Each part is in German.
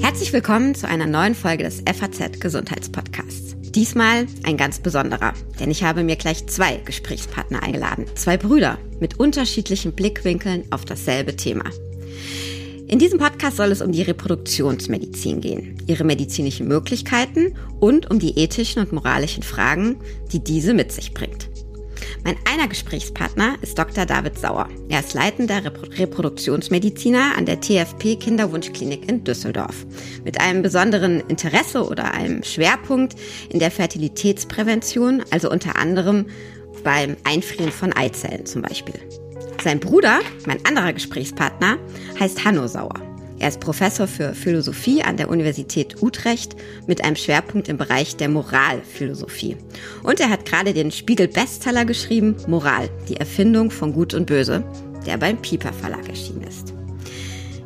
Herzlich willkommen zu einer neuen Folge des FAZ Gesundheitspodcasts. Diesmal ein ganz besonderer, denn ich habe mir gleich zwei Gesprächspartner eingeladen. Zwei Brüder mit unterschiedlichen Blickwinkeln auf dasselbe Thema. In diesem Podcast soll es um die Reproduktionsmedizin gehen, ihre medizinischen Möglichkeiten und um die ethischen und moralischen Fragen, die diese mit sich bringt. Mein einer Gesprächspartner ist Dr. David Sauer. Er ist leitender Reproduktionsmediziner an der TFP Kinderwunschklinik in Düsseldorf. Mit einem besonderen Interesse oder einem Schwerpunkt in der Fertilitätsprävention, also unter anderem beim Einfrieren von Eizellen zum Beispiel. Sein Bruder, mein anderer Gesprächspartner, heißt Hanno Sauer. Er ist Professor für Philosophie an der Universität Utrecht mit einem Schwerpunkt im Bereich der Moralphilosophie. Und er hat gerade den Spiegel-Bestseller geschrieben, Moral, die Erfindung von Gut und Böse, der beim Pieper Verlag erschienen ist.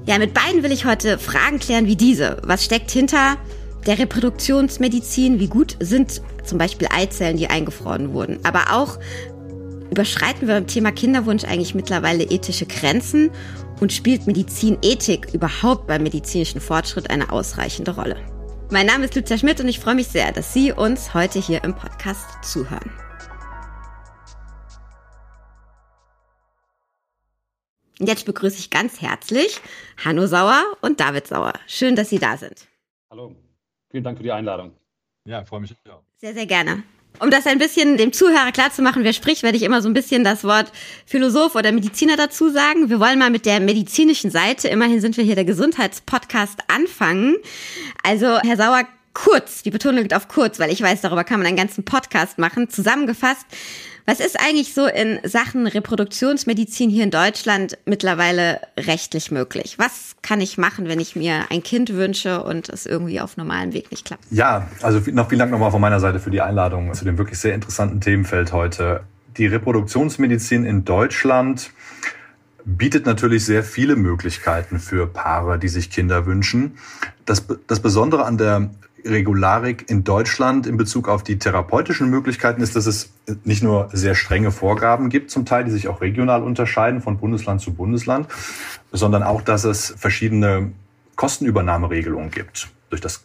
Ja, mit beiden will ich heute Fragen klären wie diese. Was steckt hinter der Reproduktionsmedizin? Wie gut sind zum Beispiel Eizellen, die eingefroren wurden? Aber auch, überschreiten wir beim Thema Kinderwunsch eigentlich mittlerweile ethische Grenzen und spielt Medizinethik überhaupt beim medizinischen Fortschritt eine ausreichende Rolle? Mein Name ist Lucia Schmidt und ich freue mich sehr, dass Sie uns heute hier im Podcast zuhören. Und jetzt begrüße ich ganz herzlich Hanno Sauer und David Sauer. Schön, dass Sie da sind. Hallo, vielen Dank für die Einladung. Ja, freue mich auch. Sehr, sehr gerne. Um das ein bisschen dem Zuhörer klarzumachen, wer spricht, werde ich immer so ein bisschen das Wort Philosoph oder Mediziner dazu sagen. Wir wollen mal mit der medizinischen Seite, immerhin sind wir hier der Gesundheitspodcast, anfangen. Also, Herr Sauer, kurz, die Betonung liegt auf kurz, weil ich weiß, darüber kann man einen ganzen Podcast machen. Zusammengefasst, was ist eigentlich so in Sachen Reproduktionsmedizin hier in Deutschland mittlerweile rechtlich möglich? Was kann ich machen, wenn ich mir ein Kind wünsche und es irgendwie auf normalem Weg nicht klappt? Ja, also noch vielen Dank nochmal von meiner Seite für die Einladung zu dem wirklich sehr interessanten Themenfeld heute. Die Reproduktionsmedizin in Deutschland bietet natürlich sehr viele Möglichkeiten für Paare, die sich Kinder wünschen. Das, das Besondere an der Regularik in Deutschland in Bezug auf die therapeutischen Möglichkeiten ist, dass es nicht nur sehr strenge Vorgaben gibt, zum Teil, die sich auch regional unterscheiden von Bundesland zu Bundesland, sondern auch, dass es verschiedene Kostenübernahmeregelungen gibt. Durch das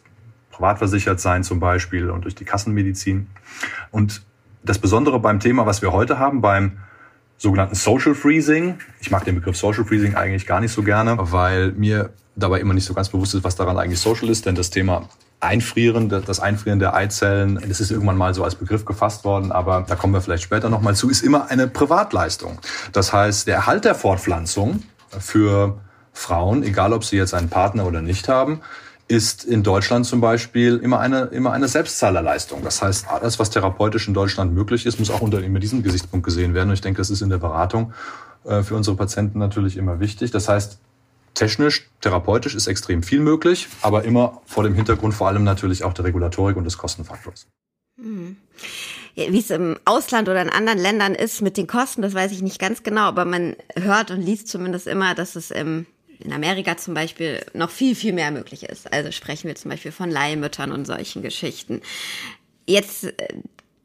Privatversichertsein zum Beispiel und durch die Kassenmedizin. Und das Besondere beim Thema, was wir heute haben, beim sogenannten Social Freezing. Ich mag den Begriff Social Freezing eigentlich gar nicht so gerne, weil mir dabei immer nicht so ganz bewusst ist, was daran eigentlich social ist, denn das Thema Einfrieren, das Einfrieren der Eizellen, das ist irgendwann mal so als Begriff gefasst worden, aber da kommen wir vielleicht später nochmal zu, ist immer eine Privatleistung. Das heißt, der Erhalt der Fortpflanzung für Frauen, egal ob sie jetzt einen Partner oder nicht haben, ist in Deutschland zum Beispiel immer eine, immer eine Selbstzahlerleistung. Das heißt, alles, was therapeutisch in Deutschland möglich ist, muss auch unter diesem Gesichtspunkt gesehen werden. Und ich denke, das ist in der Beratung äh, für unsere Patienten natürlich immer wichtig. Das heißt, technisch, therapeutisch ist extrem viel möglich, aber immer vor dem Hintergrund vor allem natürlich auch der Regulatorik und des Kostenfaktors. Hm. Wie es im Ausland oder in anderen Ländern ist mit den Kosten, das weiß ich nicht ganz genau, aber man hört und liest zumindest immer, dass es im in Amerika zum Beispiel noch viel, viel mehr möglich ist. Also sprechen wir zum Beispiel von Leihmüttern und solchen Geschichten. Jetzt äh,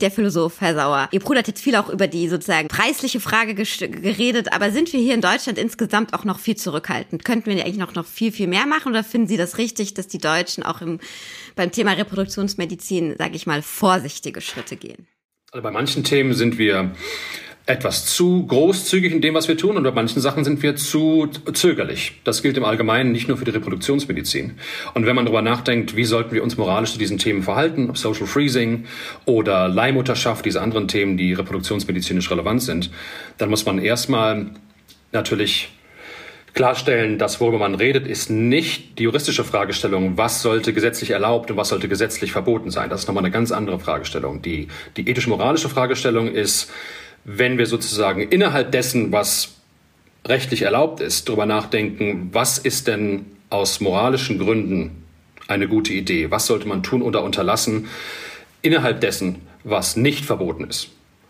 der Philosoph, Herr Sauer. Ihr Bruder hat jetzt viel auch über die sozusagen preisliche Frage geredet, aber sind wir hier in Deutschland insgesamt auch noch viel zurückhaltend? Könnten wir eigentlich noch, noch viel, viel mehr machen oder finden Sie das richtig, dass die Deutschen auch im, beim Thema Reproduktionsmedizin, sage ich mal, vorsichtige Schritte gehen? Also bei manchen Themen sind wir etwas zu großzügig in dem, was wir tun, und bei manchen Sachen sind wir zu zögerlich. Das gilt im Allgemeinen nicht nur für die Reproduktionsmedizin. Und wenn man darüber nachdenkt, wie sollten wir uns moralisch zu diesen Themen verhalten, Social Freezing oder Leihmutterschaft, diese anderen Themen, die reproduktionsmedizinisch relevant sind, dann muss man erstmal natürlich klarstellen, dass worüber man redet, ist nicht die juristische Fragestellung, was sollte gesetzlich erlaubt und was sollte gesetzlich verboten sein. Das ist nochmal eine ganz andere Fragestellung. Die, die ethisch-moralische Fragestellung ist, wenn wir sozusagen innerhalb dessen, was rechtlich erlaubt ist, darüber nachdenken, was ist denn aus moralischen Gründen eine gute Idee? Was sollte man tun oder unterlassen innerhalb dessen, was nicht verboten ist?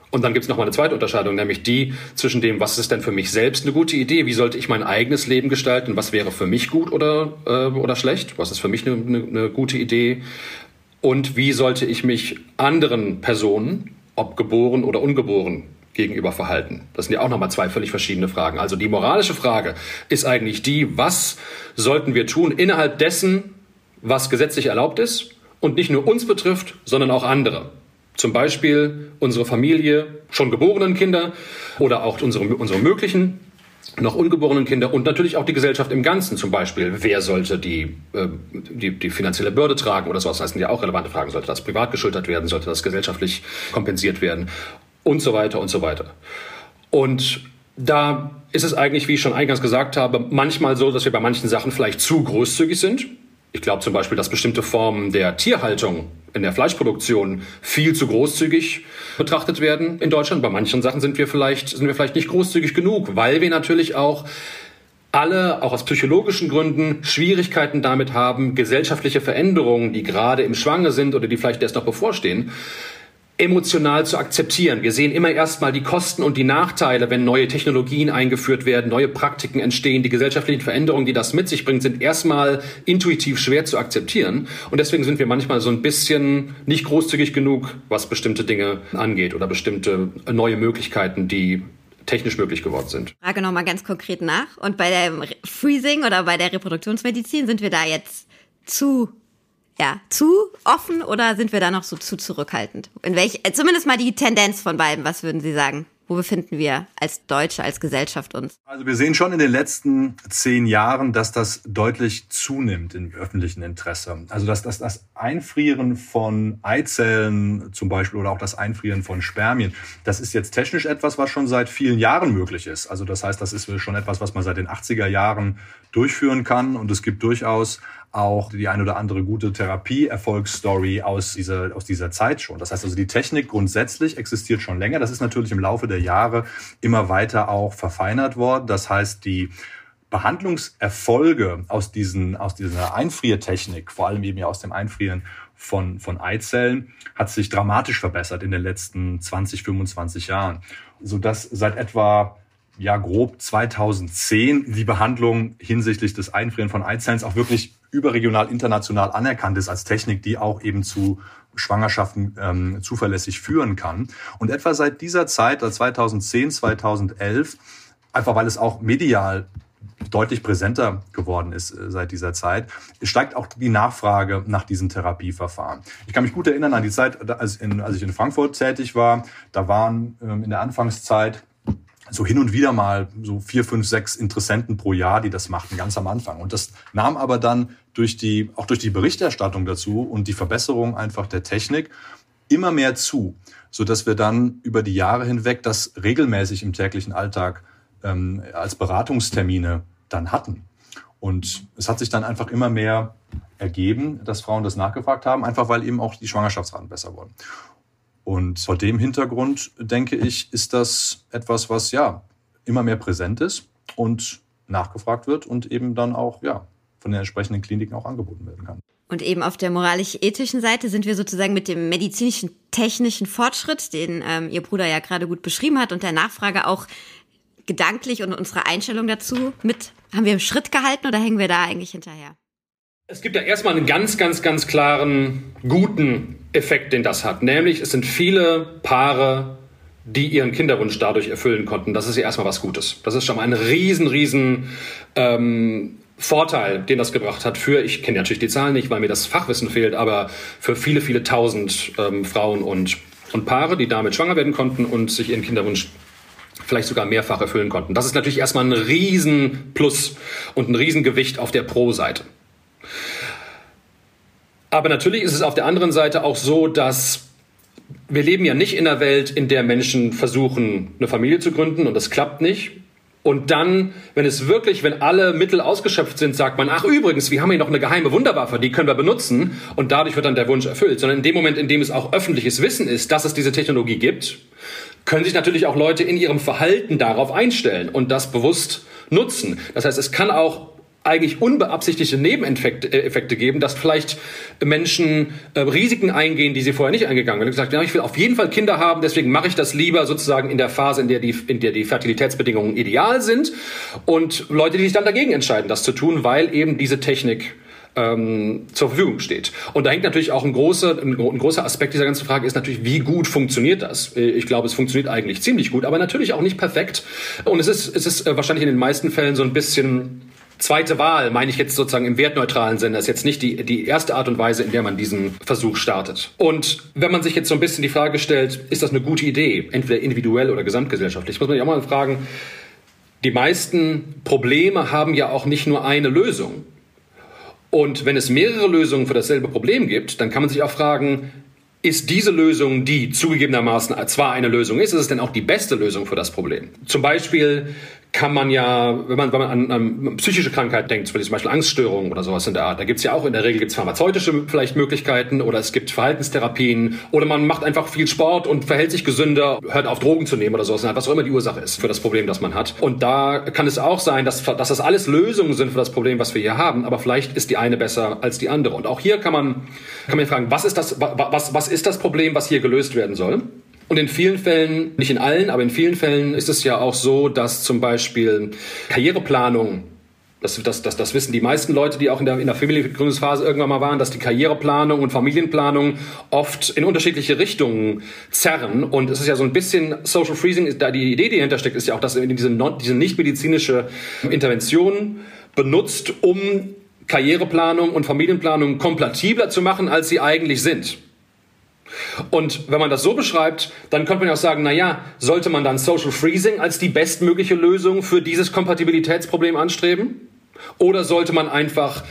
Und dann gibt es nochmal eine zweite Unterscheidung, nämlich die zwischen dem, was ist denn für mich selbst eine gute Idee, wie sollte ich mein eigenes Leben gestalten, was wäre für mich gut oder, äh, oder schlecht, was ist für mich eine, eine, eine gute Idee und wie sollte ich mich anderen Personen, ob geboren oder ungeboren, gegenüber verhalten? Das sind ja auch nochmal zwei völlig verschiedene Fragen. Also die moralische Frage ist eigentlich die, was sollten wir tun innerhalb dessen, was gesetzlich erlaubt ist und nicht nur uns betrifft, sondern auch andere. Zum Beispiel unsere Familie, schon geborenen Kinder oder auch unsere, unsere möglichen noch ungeborenen Kinder und natürlich auch die Gesellschaft im Ganzen. Zum Beispiel, wer sollte die, äh, die, die finanzielle Bürde tragen oder sowas? Das sind ja auch relevante Fragen. Sollte das privat geschultert werden? Sollte das gesellschaftlich kompensiert werden? Und so weiter und so weiter. Und da ist es eigentlich, wie ich schon eingangs gesagt habe, manchmal so, dass wir bei manchen Sachen vielleicht zu großzügig sind. Ich glaube zum Beispiel, dass bestimmte Formen der Tierhaltung in der Fleischproduktion viel zu großzügig betrachtet werden in Deutschland. Bei manchen Sachen sind wir vielleicht, sind wir vielleicht nicht großzügig genug, weil wir natürlich auch alle, auch aus psychologischen Gründen, Schwierigkeiten damit haben, gesellschaftliche Veränderungen, die gerade im Schwange sind oder die vielleicht erst noch bevorstehen, emotional zu akzeptieren. Wir sehen immer erstmal die Kosten und die Nachteile, wenn neue Technologien eingeführt werden, neue Praktiken entstehen. Die gesellschaftlichen Veränderungen, die das mit sich bringt, sind erstmal intuitiv schwer zu akzeptieren. Und deswegen sind wir manchmal so ein bisschen nicht großzügig genug, was bestimmte Dinge angeht oder bestimmte neue Möglichkeiten, die technisch möglich geworden sind. Frage nochmal ganz konkret nach. Und bei der Freezing oder bei der Reproduktionsmedizin sind wir da jetzt zu ja, zu offen oder sind wir da noch so zu zurückhaltend? In welch, äh, zumindest mal die Tendenz von beiden, was würden Sie sagen? Wo befinden wir als Deutsche, als Gesellschaft uns? Also wir sehen schon in den letzten zehn Jahren, dass das deutlich zunimmt im öffentlichen Interesse. Also dass, dass das Einfrieren von Eizellen zum Beispiel oder auch das Einfrieren von Spermien, das ist jetzt technisch etwas, was schon seit vielen Jahren möglich ist. Also das heißt, das ist schon etwas, was man seit den 80er Jahren durchführen kann. Und es gibt durchaus auch die ein oder andere gute Therapie-Erfolgsstory aus dieser, aus dieser Zeit schon. Das heißt also, die Technik grundsätzlich existiert schon länger. Das ist natürlich im Laufe der Jahre immer weiter auch verfeinert worden. Das heißt, die Behandlungserfolge aus, diesen, aus dieser Einfriertechnik, vor allem eben ja aus dem Einfrieren von, von Eizellen, hat sich dramatisch verbessert in den letzten 20, 25 Jahren, sodass seit etwa ja grob 2010 die Behandlung hinsichtlich des Einfrieren von Eizellen auch wirklich überregional, international anerkannt ist als Technik, die auch eben zu Schwangerschaften ähm, zuverlässig führen kann. Und etwa seit dieser Zeit, 2010, 2011, einfach weil es auch medial deutlich präsenter geworden ist äh, seit dieser Zeit, steigt auch die Nachfrage nach diesen Therapieverfahren. Ich kann mich gut erinnern an die Zeit, als, in, als ich in Frankfurt tätig war. Da waren ähm, in der Anfangszeit so hin und wieder mal so vier, fünf, sechs Interessenten pro Jahr, die das machten, ganz am Anfang. Und das nahm aber dann durch die, auch durch die Berichterstattung dazu und die Verbesserung einfach der Technik immer mehr zu, so dass wir dann über die Jahre hinweg das regelmäßig im täglichen Alltag ähm, als Beratungstermine dann hatten. Und es hat sich dann einfach immer mehr ergeben, dass Frauen das nachgefragt haben, einfach weil eben auch die Schwangerschaftsraten besser wurden. Und vor dem Hintergrund, denke ich, ist das etwas, was ja immer mehr präsent ist und nachgefragt wird und eben dann auch ja von den entsprechenden Kliniken auch angeboten werden kann. Und eben auf der moralisch-ethischen Seite sind wir sozusagen mit dem medizinischen, technischen Fortschritt, den ähm, Ihr Bruder ja gerade gut beschrieben hat, und der Nachfrage auch gedanklich und unsere Einstellung dazu mit, haben wir im Schritt gehalten oder hängen wir da eigentlich hinterher? Es gibt ja erstmal einen ganz, ganz, ganz klaren, guten Effekt, den das hat. Nämlich, es sind viele Paare, die ihren Kinderwunsch dadurch erfüllen konnten. Das ist ja erstmal was Gutes. Das ist schon mal ein riesen, riesen ähm, Vorteil, den das gebracht hat für, ich kenne natürlich die Zahlen nicht, weil mir das Fachwissen fehlt, aber für viele, viele tausend ähm, Frauen und, und Paare, die damit schwanger werden konnten und sich ihren Kinderwunsch vielleicht sogar mehrfach erfüllen konnten. Das ist natürlich erstmal ein riesen Plus und ein Riesengewicht auf der Pro-Seite. Aber natürlich ist es auf der anderen Seite auch so, dass wir leben ja nicht in einer Welt, in der Menschen versuchen, eine Familie zu gründen und das klappt nicht. Und dann, wenn es wirklich, wenn alle Mittel ausgeschöpft sind, sagt man, ach übrigens, wir haben hier noch eine geheime Wunderwaffe, die können wir benutzen und dadurch wird dann der Wunsch erfüllt. Sondern in dem Moment, in dem es auch öffentliches Wissen ist, dass es diese Technologie gibt, können sich natürlich auch Leute in ihrem Verhalten darauf einstellen und das bewusst nutzen. Das heißt, es kann auch eigentlich unbeabsichtigte Nebeneffekte äh, geben, dass vielleicht Menschen äh, Risiken eingehen, die sie vorher nicht eingegangen sind. Und gesagt, ja, ich will auf jeden Fall Kinder haben, deswegen mache ich das lieber sozusagen in der Phase, in der die, in der die Fertilitätsbedingungen ideal sind. Und Leute, die sich dann dagegen entscheiden, das zu tun, weil eben diese Technik ähm, zur Verfügung steht. Und da hängt natürlich auch ein großer, ein, ein, großer Aspekt dieser ganzen Frage ist natürlich, wie gut funktioniert das? Äh, ich glaube, es funktioniert eigentlich ziemlich gut, aber natürlich auch nicht perfekt. Und es ist, es ist äh, wahrscheinlich in den meisten Fällen so ein bisschen zweite Wahl, meine ich jetzt sozusagen im wertneutralen Sinne, ist jetzt nicht die, die erste Art und Weise, in der man diesen Versuch startet. Und wenn man sich jetzt so ein bisschen die Frage stellt, ist das eine gute Idee, entweder individuell oder gesamtgesellschaftlich, muss man sich auch mal fragen, die meisten Probleme haben ja auch nicht nur eine Lösung. Und wenn es mehrere Lösungen für dasselbe Problem gibt, dann kann man sich auch fragen, ist diese Lösung, die zugegebenermaßen zwar eine Lösung ist, ist es denn auch die beste Lösung für das Problem? Zum Beispiel kann man ja, wenn man, wenn man an, an psychische Krankheit denkt, zum Beispiel Angststörungen oder sowas in der Art, da gibt's ja auch in der Regel gibt's pharmazeutische vielleicht Möglichkeiten oder es gibt Verhaltenstherapien oder man macht einfach viel Sport und verhält sich gesünder, hört auf Drogen zu nehmen oder sowas, was auch immer die Ursache ist für das Problem, das man hat. Und da kann es auch sein, dass, dass das alles Lösungen sind für das Problem, was wir hier haben, aber vielleicht ist die eine besser als die andere. Und auch hier kann man, kann man fragen, was ist das, was, was ist das Problem, was hier gelöst werden soll? Und in vielen Fällen, nicht in allen, aber in vielen Fällen ist es ja auch so, dass zum Beispiel Karriereplanung das, das, das, das wissen die meisten Leute, die auch in der, in der Familiengründungsphase irgendwann mal waren, dass die Karriereplanung und Familienplanung oft in unterschiedliche Richtungen zerren. Und es ist ja so ein bisschen Social Freezing, da die Idee, die dahinter steckt, ist ja auch, dass diese, diese nicht-medizinische Intervention benutzt, um Karriereplanung und Familienplanung kompatibler zu machen, als sie eigentlich sind. Und wenn man das so beschreibt, dann könnte man ja auch sagen, na ja, sollte man dann Social Freezing als die bestmögliche Lösung für dieses Kompatibilitätsproblem anstreben? Oder sollte man einfach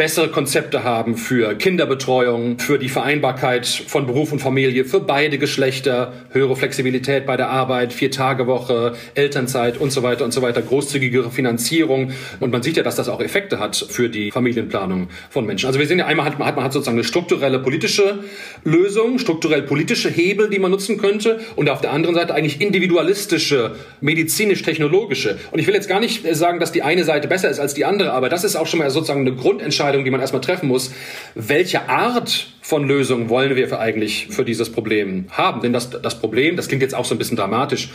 bessere Konzepte haben für Kinderbetreuung, für die Vereinbarkeit von Beruf und Familie, für beide Geschlechter, höhere Flexibilität bei der Arbeit, Vier-Tage-Woche, Elternzeit und so weiter und so weiter, großzügigere Finanzierung. Und man sieht ja, dass das auch Effekte hat für die Familienplanung von Menschen. Also wir sehen ja einmal hat man, hat man hat sozusagen eine strukturelle politische Lösung, strukturell politische Hebel, die man nutzen könnte und auf der anderen Seite eigentlich individualistische, medizinisch-technologische. Und ich will jetzt gar nicht sagen, dass die eine Seite besser ist als die andere, aber das ist auch schon mal sozusagen eine Grundentscheidung, Entscheidung, die man erstmal treffen muss. Welche Art von Lösung wollen wir für eigentlich für dieses Problem haben? Denn das, das Problem, das klingt jetzt auch so ein bisschen dramatisch,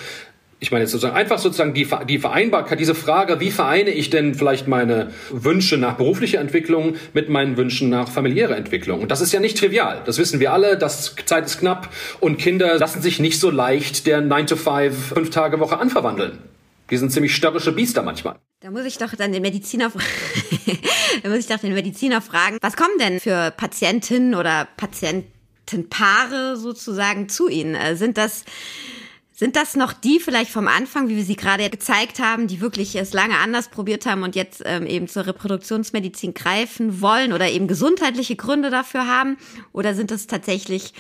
ich meine jetzt sozusagen einfach sozusagen die, die Vereinbarkeit, diese Frage, wie vereine ich denn vielleicht meine Wünsche nach beruflicher Entwicklung mit meinen Wünschen nach familiärer Entwicklung? Und das ist ja nicht trivial. Das wissen wir alle. Das Zeit ist knapp und Kinder lassen sich nicht so leicht der 9 to 5 fünf Tage Woche anverwandeln. Die sind ziemlich störrische Biester manchmal. Da muss ich doch dann den Mediziner, da muss ich doch den Mediziner fragen, was kommen denn für Patientinnen oder Patientenpaare sozusagen zu Ihnen? Äh, sind das sind das noch die vielleicht vom Anfang, wie wir sie gerade gezeigt haben, die wirklich es lange anders probiert haben und jetzt ähm, eben zur Reproduktionsmedizin greifen wollen oder eben gesundheitliche Gründe dafür haben? Oder sind es tatsächlich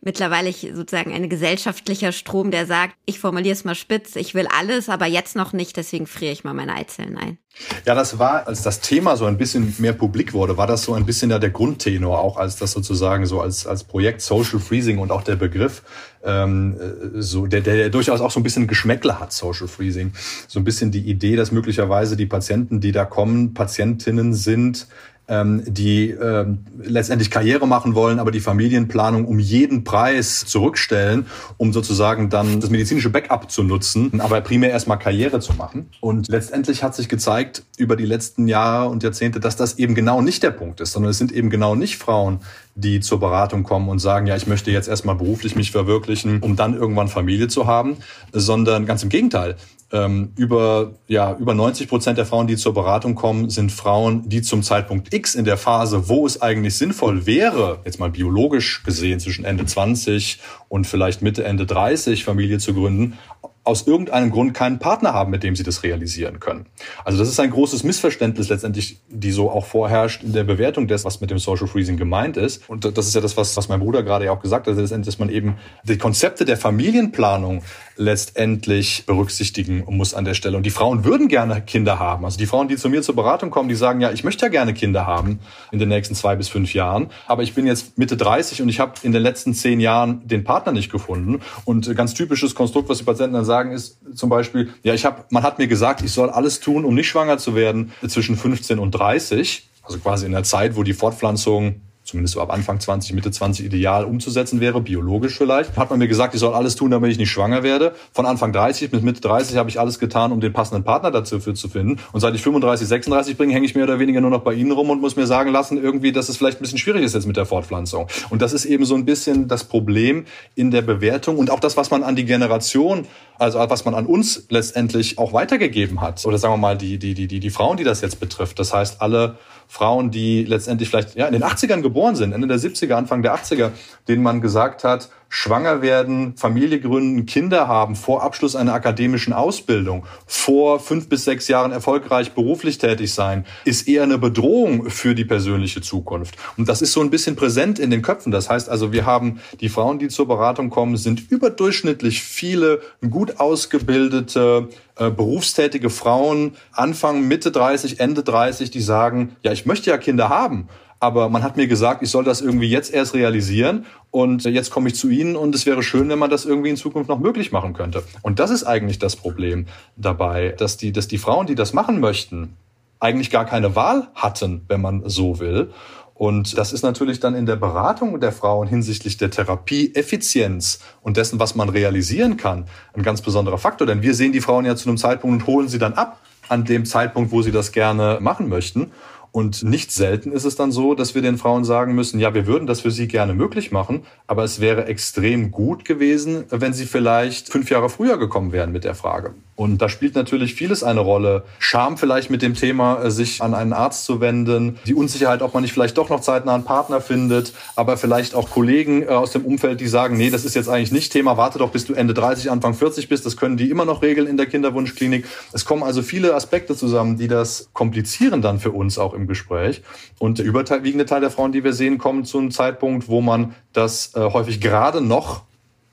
mittlerweile sozusagen ein gesellschaftlicher Strom, der sagt, ich formuliere es mal spitz, ich will alles, aber jetzt noch nicht, deswegen friere ich mal meine Eizellen ein. Ja, das war, als das Thema so ein bisschen mehr publik wurde, war das so ein bisschen ja der Grundtenor, auch als das sozusagen so als, als Projekt Social Freezing und auch der Begriff, ähm, so, der, der, der durchaus auch so ein bisschen Geschmäckle hat, Social Freezing. So ein bisschen die Idee, dass möglicherweise die Patienten, die da kommen, Patientinnen sind, ähm, die ähm, letztendlich Karriere machen wollen, aber die Familienplanung um jeden Preis zurückstellen, um sozusagen dann das medizinische Backup zu nutzen, aber primär erstmal Karriere zu machen. Und letztendlich hat sich gezeigt über die letzten Jahre und Jahrzehnte, dass das eben genau nicht der Punkt ist, sondern es sind eben genau nicht Frauen, die zur Beratung kommen und sagen, ja, ich möchte jetzt erstmal beruflich mich verwirklichen, um dann irgendwann Familie zu haben, sondern ganz im Gegenteil. Ähm, über, ja, über 90 Prozent der Frauen, die zur Beratung kommen, sind Frauen, die zum Zeitpunkt X in der Phase, wo es eigentlich sinnvoll wäre, jetzt mal biologisch gesehen, zwischen Ende 20 und vielleicht Mitte, Ende 30 Familie zu gründen, aus irgendeinem Grund keinen Partner haben, mit dem sie das realisieren können. Also das ist ein großes Missverständnis letztendlich, die so auch vorherrscht in der Bewertung des, was mit dem Social Freezing gemeint ist. Und das ist ja das, was, was mein Bruder gerade ja auch gesagt hat, dass man eben die Konzepte der Familienplanung letztendlich berücksichtigen muss an der Stelle. Und die Frauen würden gerne Kinder haben. Also die Frauen, die zu mir zur Beratung kommen, die sagen, ja, ich möchte ja gerne Kinder haben in den nächsten zwei bis fünf Jahren. Aber ich bin jetzt Mitte 30 und ich habe in den letzten zehn Jahren den Partner nicht gefunden. Und ganz typisches Konstrukt, was die Patienten dann sagen, ist zum Beispiel, ja, ich habe, man hat mir gesagt, ich soll alles tun, um nicht schwanger zu werden zwischen 15 und 30. Also quasi in der Zeit, wo die Fortpflanzung zumindest so ab Anfang 20, Mitte 20 ideal umzusetzen wäre, biologisch vielleicht. Hat man mir gesagt, ich soll alles tun, damit ich nicht schwanger werde. Von Anfang 30 bis Mitte 30 habe ich alles getan, um den passenden Partner dafür zu finden. Und seit ich 35, 36 bringe, hänge ich mehr oder weniger nur noch bei Ihnen rum und muss mir sagen lassen, irgendwie, dass es vielleicht ein bisschen schwierig ist jetzt mit der Fortpflanzung. Und das ist eben so ein bisschen das Problem in der Bewertung und auch das, was man an die Generation, also was man an uns letztendlich auch weitergegeben hat. Oder sagen wir mal, die, die, die, die, die Frauen, die das jetzt betrifft. Das heißt, alle Frauen, die letztendlich vielleicht ja, in den 80ern geboren sind, Ende der 70er, Anfang der 80er, denen man gesagt hat, schwanger werden, Familie gründen, Kinder haben vor Abschluss einer akademischen Ausbildung, vor fünf bis sechs Jahren erfolgreich beruflich tätig sein, ist eher eine Bedrohung für die persönliche Zukunft. Und das ist so ein bisschen präsent in den Köpfen. Das heißt also, wir haben die Frauen, die zur Beratung kommen, sind überdurchschnittlich viele gut ausgebildete, äh, berufstätige Frauen, Anfang, Mitte 30, Ende 30, die sagen, ja, ich möchte ja Kinder haben. Aber man hat mir gesagt, ich soll das irgendwie jetzt erst realisieren und jetzt komme ich zu Ihnen und es wäre schön, wenn man das irgendwie in Zukunft noch möglich machen könnte. Und das ist eigentlich das Problem dabei, dass die, dass die Frauen, die das machen möchten, eigentlich gar keine Wahl hatten, wenn man so will. Und das ist natürlich dann in der Beratung der Frauen hinsichtlich der Therapieeffizienz und dessen, was man realisieren kann, ein ganz besonderer Faktor. Denn wir sehen die Frauen ja zu einem Zeitpunkt und holen sie dann ab an dem Zeitpunkt, wo sie das gerne machen möchten. Und nicht selten ist es dann so, dass wir den Frauen sagen müssen, ja, wir würden das für sie gerne möglich machen, aber es wäre extrem gut gewesen, wenn sie vielleicht fünf Jahre früher gekommen wären mit der Frage. Und da spielt natürlich vieles eine Rolle. Scham vielleicht mit dem Thema, äh, sich an einen Arzt zu wenden, die Unsicherheit, ob man nicht vielleicht doch noch zeitnah einen Partner findet, aber vielleicht auch Kollegen äh, aus dem Umfeld, die sagen, nee, das ist jetzt eigentlich nicht Thema, warte doch, bis du Ende 30, Anfang 40 bist, das können die immer noch regeln in der Kinderwunschklinik. Es kommen also viele Aspekte zusammen, die das komplizieren dann für uns auch im Gespräch. Und der überwiegende Teil der Frauen, die wir sehen, kommen zu einem Zeitpunkt, wo man das äh, häufig gerade noch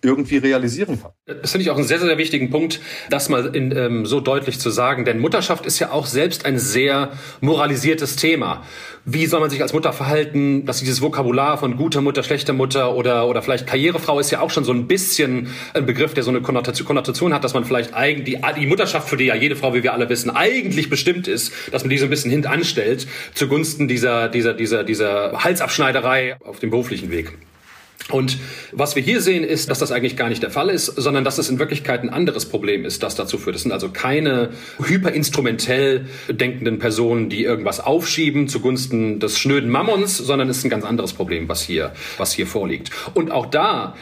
irgendwie realisieren kann. Das finde ich auch einen sehr, sehr wichtigen Punkt, das mal in, ähm, so deutlich zu sagen. Denn Mutterschaft ist ja auch selbst ein sehr moralisiertes Thema. Wie soll man sich als Mutter verhalten? Dass dieses Vokabular von guter Mutter, schlechter Mutter oder, oder vielleicht Karrierefrau ist ja auch schon so ein bisschen ein Begriff, der so eine Konnotation hat, dass man vielleicht eigentlich die, die Mutterschaft, für die ja jede Frau, wie wir alle wissen, eigentlich bestimmt ist, dass man die so ein bisschen hintanstellt zugunsten dieser, dieser, dieser, dieser Halsabschneiderei auf dem beruflichen Weg. Und was wir hier sehen, ist, dass das eigentlich gar nicht der Fall ist, sondern dass es in Wirklichkeit ein anderes Problem ist, das dazu führt. Es sind also keine hyperinstrumentell denkenden Personen, die irgendwas aufschieben zugunsten des schnöden Mammons, sondern es ist ein ganz anderes Problem, was hier, was hier vorliegt. Und auch da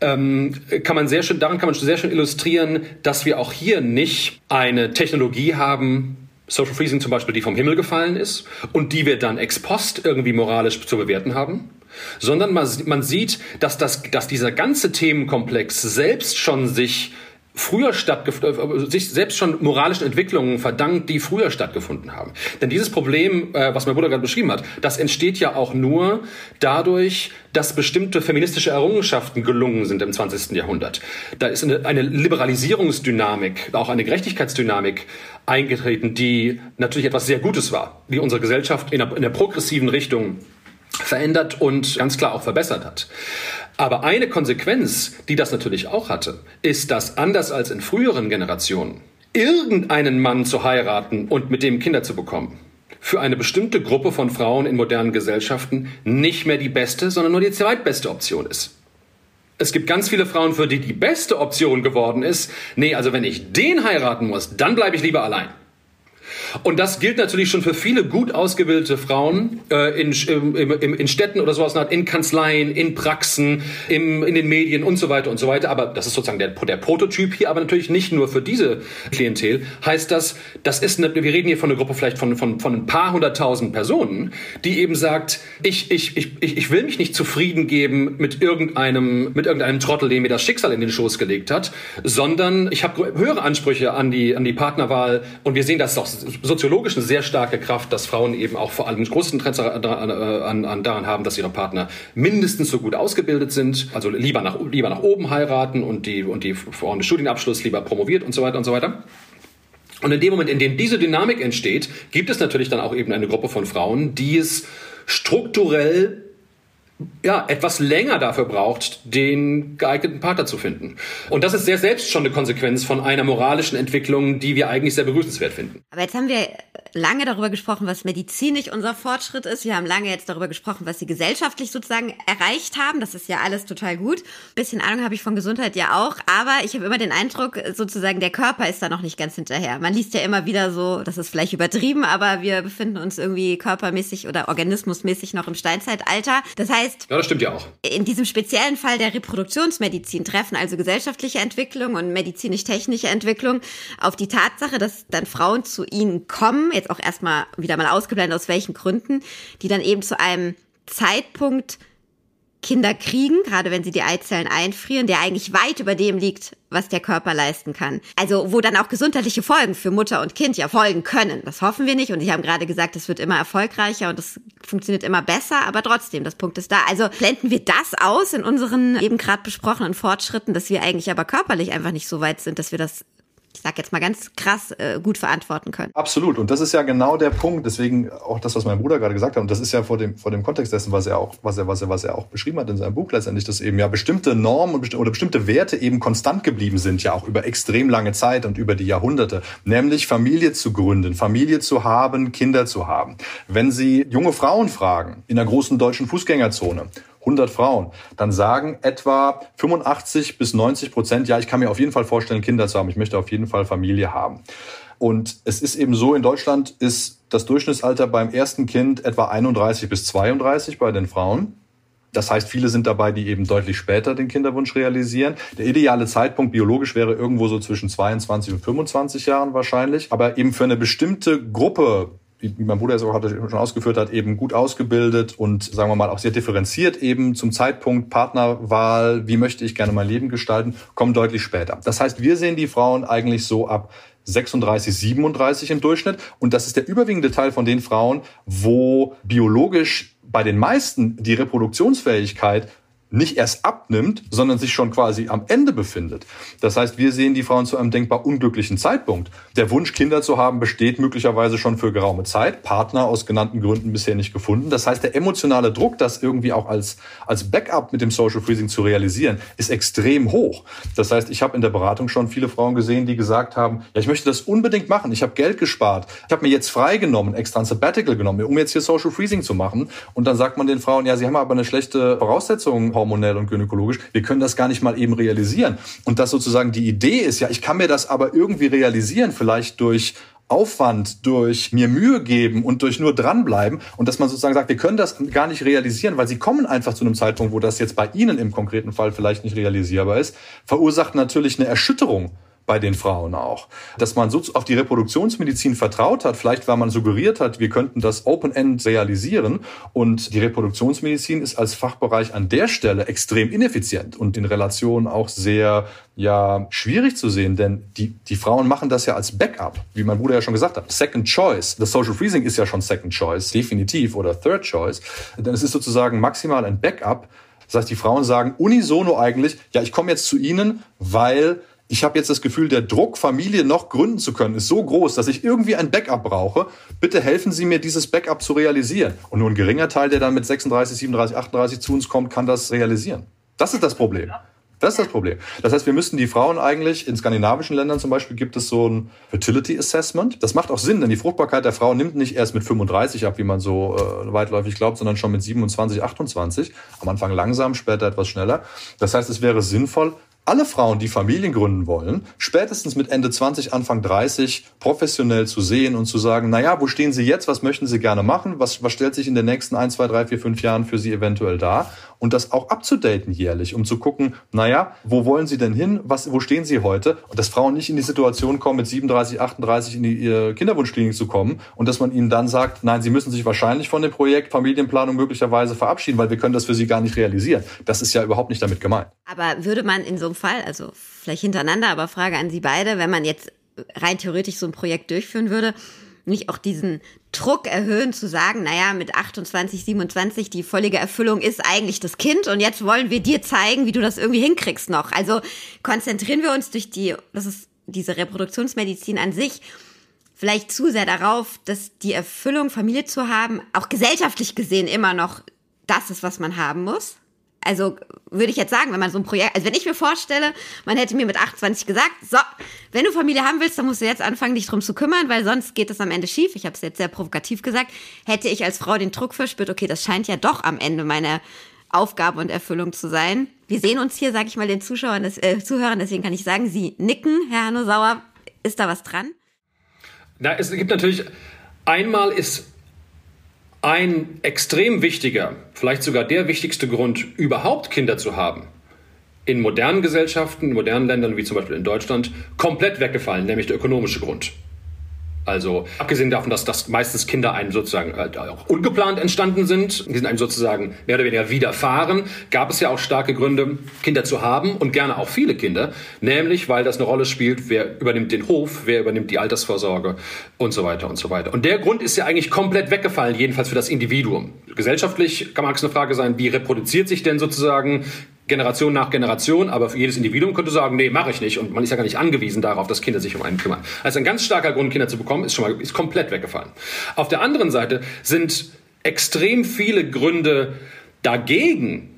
ähm, kann man sehr schön, daran kann man sehr schön illustrieren, dass wir auch hier nicht eine Technologie haben, Social Freezing zum Beispiel, die vom Himmel gefallen ist und die wir dann ex post irgendwie moralisch zu bewerten haben, sondern man, man sieht, dass, das, dass dieser ganze Themenkomplex selbst schon sich früher äh, sich selbst schon moralischen Entwicklungen verdankt, die früher stattgefunden haben. Denn dieses Problem, äh, was mein Bruder gerade beschrieben hat, das entsteht ja auch nur dadurch, dass bestimmte feministische Errungenschaften gelungen sind im 20. Jahrhundert. Da ist eine, eine Liberalisierungsdynamik, auch eine Gerechtigkeitsdynamik eingetreten, die natürlich etwas sehr Gutes war, die unsere Gesellschaft in einer, in einer progressiven Richtung verändert und ganz klar auch verbessert hat. Aber eine Konsequenz, die das natürlich auch hatte, ist, dass anders als in früheren Generationen irgendeinen Mann zu heiraten und mit dem Kinder zu bekommen, für eine bestimmte Gruppe von Frauen in modernen Gesellschaften nicht mehr die beste, sondern nur die zweitbeste Option ist. Es gibt ganz viele Frauen, für die die beste Option geworden ist, nee, also wenn ich den heiraten muss, dann bleibe ich lieber allein. Und das gilt natürlich schon für viele gut ausgebildete Frauen äh, in, im, im, in Städten oder sowas, in Kanzleien, in Praxen, im, in den Medien und so weiter und so weiter. Aber das ist sozusagen der, der Prototyp hier, aber natürlich nicht nur für diese Klientel. Heißt das, das ist eine, wir reden hier von einer Gruppe vielleicht von, von, von ein paar hunderttausend Personen, die eben sagt, ich, ich, ich, ich will mich nicht zufrieden geben mit irgendeinem, mit irgendeinem Trottel, dem mir das Schicksal in den Schoß gelegt hat, sondern ich habe höhere Ansprüche an die, an die Partnerwahl und wir sehen das doch soziologisch eine sehr starke Kraft, dass Frauen eben auch vor allem großes Interesse daran, an, an, daran haben, dass ihre Partner mindestens so gut ausgebildet sind, also lieber nach, lieber nach oben heiraten und die, und die vorne Studienabschluss lieber promoviert und so weiter und so weiter. Und in dem Moment, in dem diese Dynamik entsteht, gibt es natürlich dann auch eben eine Gruppe von Frauen, die es strukturell ja, etwas länger dafür braucht, den geeigneten Partner zu finden. Und das ist sehr selbst schon eine Konsequenz von einer moralischen Entwicklung, die wir eigentlich sehr begrüßenswert finden. Aber jetzt haben wir lange darüber gesprochen, was medizinisch unser Fortschritt ist. Wir haben lange jetzt darüber gesprochen, was sie gesellschaftlich sozusagen erreicht haben. Das ist ja alles total gut. Bisschen Ahnung habe ich von Gesundheit ja auch, aber ich habe immer den Eindruck, sozusagen der Körper ist da noch nicht ganz hinterher. Man liest ja immer wieder so, das ist vielleicht übertrieben, aber wir befinden uns irgendwie körpermäßig oder organismusmäßig noch im Steinzeitalter. Das heißt, ja, das stimmt ja auch. In diesem speziellen Fall der Reproduktionsmedizin treffen also gesellschaftliche Entwicklung und medizinisch-technische Entwicklung auf die Tatsache, dass dann Frauen zu ihnen kommen, jetzt auch erstmal wieder mal ausgeblendet aus welchen Gründen, die dann eben zu einem Zeitpunkt Kinder kriegen, gerade wenn sie die Eizellen einfrieren, der eigentlich weit über dem liegt, was der Körper leisten kann. Also wo dann auch gesundheitliche Folgen für Mutter und Kind ja folgen können. Das hoffen wir nicht. Und Sie haben gerade gesagt, es wird immer erfolgreicher und es funktioniert immer besser, aber trotzdem, das Punkt ist da. Also blenden wir das aus in unseren eben gerade besprochenen Fortschritten, dass wir eigentlich aber körperlich einfach nicht so weit sind, dass wir das ich sag jetzt mal ganz krass, äh, gut verantworten können. Absolut. Und das ist ja genau der Punkt. Deswegen auch das, was mein Bruder gerade gesagt hat. Und das ist ja vor dem, vor dem Kontext dessen, was er auch, was er, was er, was er auch beschrieben hat in seinem Buch letztendlich, dass eben ja bestimmte Normen oder bestimmte Werte eben konstant geblieben sind, ja auch über extrem lange Zeit und über die Jahrhunderte. Nämlich Familie zu gründen, Familie zu haben, Kinder zu haben. Wenn Sie junge Frauen fragen in der großen deutschen Fußgängerzone, 100 Frauen, dann sagen etwa 85 bis 90 Prozent, ja, ich kann mir auf jeden Fall vorstellen, Kinder zu haben. Ich möchte auf jeden Fall Familie haben. Und es ist eben so, in Deutschland ist das Durchschnittsalter beim ersten Kind etwa 31 bis 32 bei den Frauen. Das heißt, viele sind dabei, die eben deutlich später den Kinderwunsch realisieren. Der ideale Zeitpunkt biologisch wäre irgendwo so zwischen 22 und 25 Jahren wahrscheinlich. Aber eben für eine bestimmte Gruppe wie mein Bruder es auch hatte, schon ausgeführt hat, eben gut ausgebildet und sagen wir mal auch sehr differenziert eben zum Zeitpunkt Partnerwahl, wie möchte ich gerne mein Leben gestalten, kommen deutlich später. Das heißt, wir sehen die Frauen eigentlich so ab 36, 37 im Durchschnitt und das ist der überwiegende Teil von den Frauen, wo biologisch bei den meisten die Reproduktionsfähigkeit nicht erst abnimmt, sondern sich schon quasi am Ende befindet. Das heißt, wir sehen die Frauen zu einem denkbar unglücklichen Zeitpunkt. Der Wunsch, Kinder zu haben, besteht möglicherweise schon für geraume Zeit. Partner aus genannten Gründen bisher nicht gefunden. Das heißt, der emotionale Druck, das irgendwie auch als, als Backup mit dem Social Freezing zu realisieren, ist extrem hoch. Das heißt, ich habe in der Beratung schon viele Frauen gesehen, die gesagt haben, ja, ich möchte das unbedingt machen. Ich habe Geld gespart. Ich habe mir jetzt freigenommen, extra ein Sabbatical genommen, um jetzt hier Social Freezing zu machen. Und dann sagt man den Frauen, ja, sie haben aber eine schlechte Voraussetzung hormonell und gynäkologisch. Wir können das gar nicht mal eben realisieren. Und das sozusagen die Idee ist, ja, ich kann mir das aber irgendwie realisieren, vielleicht durch Aufwand, durch mir Mühe geben und durch nur dranbleiben und dass man sozusagen sagt, wir können das gar nicht realisieren, weil sie kommen einfach zu einem Zeitpunkt, wo das jetzt bei Ihnen im konkreten Fall vielleicht nicht realisierbar ist, verursacht natürlich eine Erschütterung bei den Frauen auch. Dass man so auf die Reproduktionsmedizin vertraut hat, vielleicht weil man suggeriert hat, wir könnten das Open-End realisieren und die Reproduktionsmedizin ist als Fachbereich an der Stelle extrem ineffizient und in Relation auch sehr ja schwierig zu sehen, denn die, die Frauen machen das ja als Backup, wie mein Bruder ja schon gesagt hat. Second Choice. Das Social Freezing ist ja schon Second Choice, definitiv, oder Third Choice. Denn es ist sozusagen maximal ein Backup. Das heißt, die Frauen sagen unisono eigentlich, ja, ich komme jetzt zu Ihnen, weil ich habe jetzt das Gefühl, der Druck, Familie noch gründen zu können, ist so groß, dass ich irgendwie ein Backup brauche. Bitte helfen Sie mir, dieses Backup zu realisieren. Und nur ein geringer Teil, der dann mit 36, 37, 38 zu uns kommt, kann das realisieren. Das ist das Problem. Das ist das Problem. Das heißt, wir müssten die Frauen eigentlich, in skandinavischen Ländern zum Beispiel, gibt es so ein Fertility Assessment. Das macht auch Sinn, denn die Fruchtbarkeit der Frau nimmt nicht erst mit 35 ab, wie man so äh, weitläufig glaubt, sondern schon mit 27, 28. Am Anfang langsam, später etwas schneller. Das heißt, es wäre sinnvoll, alle Frauen, die Familien gründen wollen, spätestens mit Ende 20, Anfang 30 professionell zu sehen und zu sagen, naja, wo stehen Sie jetzt? Was möchten Sie gerne machen? Was, was stellt sich in den nächsten 1, 2, 3, 4, 5 Jahren für Sie eventuell da? Und das auch abzudaten jährlich, um zu gucken, naja, wo wollen Sie denn hin? Was, wo stehen Sie heute? Und dass Frauen nicht in die Situation kommen, mit 37, 38 in die Kinderwunschklinik zu kommen und dass man ihnen dann sagt, nein, Sie müssen sich wahrscheinlich von dem Projekt Familienplanung möglicherweise verabschieden, weil wir können das für Sie gar nicht realisieren. Das ist ja überhaupt nicht damit gemeint. Aber würde man in so einem Fall, also vielleicht hintereinander, aber Frage an Sie beide, wenn man jetzt rein theoretisch so ein Projekt durchführen würde, nicht auch diesen Druck erhöhen zu sagen, naja, mit 28, 27, die völlige Erfüllung ist eigentlich das Kind und jetzt wollen wir dir zeigen, wie du das irgendwie hinkriegst noch. Also konzentrieren wir uns durch die, das ist diese Reproduktionsmedizin an sich, vielleicht zu sehr darauf, dass die Erfüllung, Familie zu haben, auch gesellschaftlich gesehen immer noch das ist, was man haben muss. Also würde ich jetzt sagen, wenn man so ein Projekt, also wenn ich mir vorstelle, man hätte mir mit 28 gesagt, so, wenn du Familie haben willst, dann musst du jetzt anfangen, dich drum zu kümmern, weil sonst geht es am Ende schief. Ich habe es jetzt sehr provokativ gesagt. Hätte ich als Frau den Druck verspürt, okay, das scheint ja doch am Ende meine Aufgabe und Erfüllung zu sein. Wir sehen uns hier, sage ich mal, den Zuschauern, äh, Zuhörern, deswegen kann ich sagen, Sie nicken, Herr Hanno Sauer. Ist da was dran? Na, es gibt natürlich, einmal ist ein extrem wichtiger, vielleicht sogar der wichtigste Grund, überhaupt Kinder zu haben, in modernen Gesellschaften, in modernen Ländern wie zum Beispiel in Deutschland, komplett weggefallen, nämlich der ökonomische Grund. Also abgesehen davon, dass das meistens Kinder einem sozusagen äh, auch ungeplant entstanden sind, die sind einem sozusagen mehr oder weniger widerfahren, gab es ja auch starke Gründe, Kinder zu haben und gerne auch viele Kinder, nämlich weil das eine Rolle spielt, wer übernimmt den Hof, wer übernimmt die Altersvorsorge und so weiter und so weiter. Und der Grund ist ja eigentlich komplett weggefallen, jedenfalls für das Individuum. Gesellschaftlich kann man eine Frage sein, wie reproduziert sich denn sozusagen Generation nach Generation, aber für jedes Individuum könnte sagen, nee, mache ich nicht. Und man ist ja gar nicht angewiesen darauf, dass Kinder sich um einen kümmern. Also ein ganz starker Grund, Kinder zu bekommen, ist schon mal ist komplett weggefallen. Auf der anderen Seite sind extrem viele Gründe dagegen,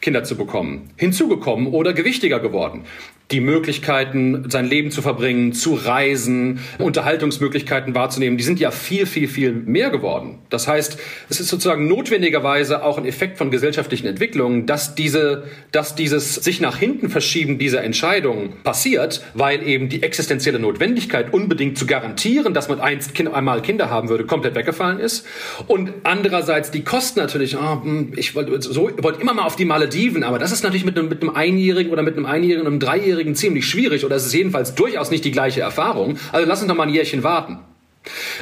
Kinder zu bekommen, hinzugekommen oder gewichtiger geworden die Möglichkeiten, sein Leben zu verbringen, zu reisen, Unterhaltungsmöglichkeiten wahrzunehmen, die sind ja viel, viel, viel mehr geworden. Das heißt, es ist sozusagen notwendigerweise auch ein Effekt von gesellschaftlichen Entwicklungen, dass diese, dass dieses sich nach hinten verschieben dieser Entscheidung passiert, weil eben die existenzielle Notwendigkeit unbedingt zu garantieren, dass man einst kind, einmal Kinder haben würde, komplett weggefallen ist. Und andererseits die Kosten natürlich, oh, ich wollte so, wollte immer mal auf die Malediven, aber das ist natürlich mit einem, mit einem Einjährigen oder mit einem Einjährigen und einem Dreijährigen Zweijährigen ziemlich schwierig oder es ist jedenfalls durchaus nicht die gleiche Erfahrung. Also lass uns noch mal ein Jährchen warten.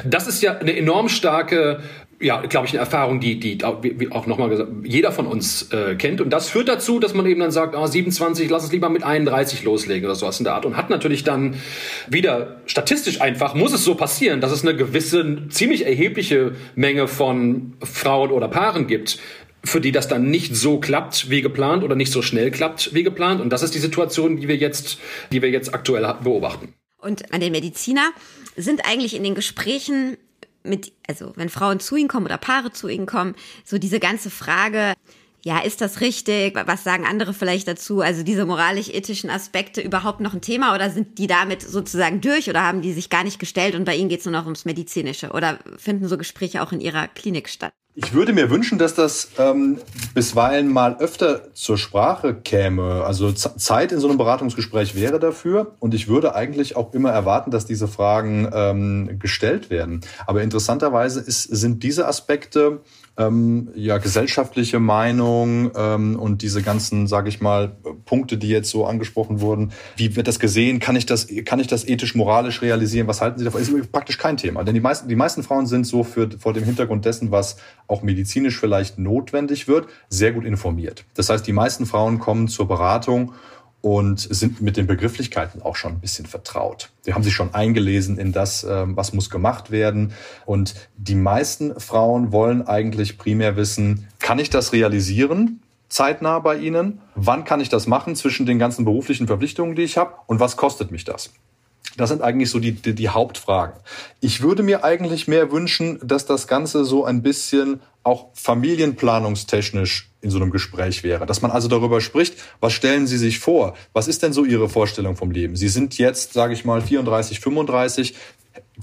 Das ist ja eine enorm starke ja, glaube ich, eine Erfahrung, die, die auch nochmal gesagt, jeder von uns äh, kennt. Und das führt dazu, dass man eben dann sagt, oh, 27, lass uns lieber mit 31 loslegen oder sowas in der Art. Und hat natürlich dann wieder statistisch einfach, muss es so passieren, dass es eine gewisse, ziemlich erhebliche Menge von Frauen oder Paaren gibt, für die das dann nicht so klappt wie geplant oder nicht so schnell klappt wie geplant. Und das ist die Situation, die wir jetzt, die wir jetzt aktuell beobachten. Und an den Mediziner sind eigentlich in den Gesprächen mit, also wenn Frauen zu ihnen kommen oder Paare zu ihnen kommen, so diese ganze Frage, ja, ist das richtig? Was sagen andere vielleicht dazu? Also diese moralisch-ethischen Aspekte überhaupt noch ein Thema oder sind die damit sozusagen durch oder haben die sich gar nicht gestellt und bei ihnen geht es nur noch ums Medizinische? Oder finden so Gespräche auch in ihrer Klinik statt? Ich würde mir wünschen, dass das ähm, bisweilen mal öfter zur Sprache käme. Also Zeit in so einem Beratungsgespräch wäre dafür. Und ich würde eigentlich auch immer erwarten, dass diese Fragen ähm, gestellt werden. Aber interessanterweise ist, sind diese Aspekte ähm, ja gesellschaftliche Meinung ähm, und diese ganzen, sage ich mal, Punkte, die jetzt so angesprochen wurden. Wie wird das gesehen? Kann ich das, kann ich das ethisch, moralisch realisieren? Was halten Sie davon? Ist praktisch kein Thema, denn die meisten, die meisten Frauen sind so für vor dem Hintergrund dessen, was auch medizinisch vielleicht notwendig wird, sehr gut informiert. Das heißt, die meisten Frauen kommen zur Beratung und sind mit den Begrifflichkeiten auch schon ein bisschen vertraut. Die haben sich schon eingelesen in das, ähm, was muss gemacht werden. Und die meisten Frauen wollen eigentlich primär wissen, kann ich das realisieren? zeitnah bei Ihnen? Wann kann ich das machen zwischen den ganzen beruflichen Verpflichtungen, die ich habe? Und was kostet mich das? Das sind eigentlich so die, die, die, Hauptfragen. Ich würde mir eigentlich mehr wünschen, dass das Ganze so ein bisschen auch familienplanungstechnisch in so einem Gespräch wäre. Dass man also darüber spricht, was stellen Sie sich vor? Was ist denn so Ihre Vorstellung vom Leben? Sie sind jetzt, sage ich mal, 34, 35.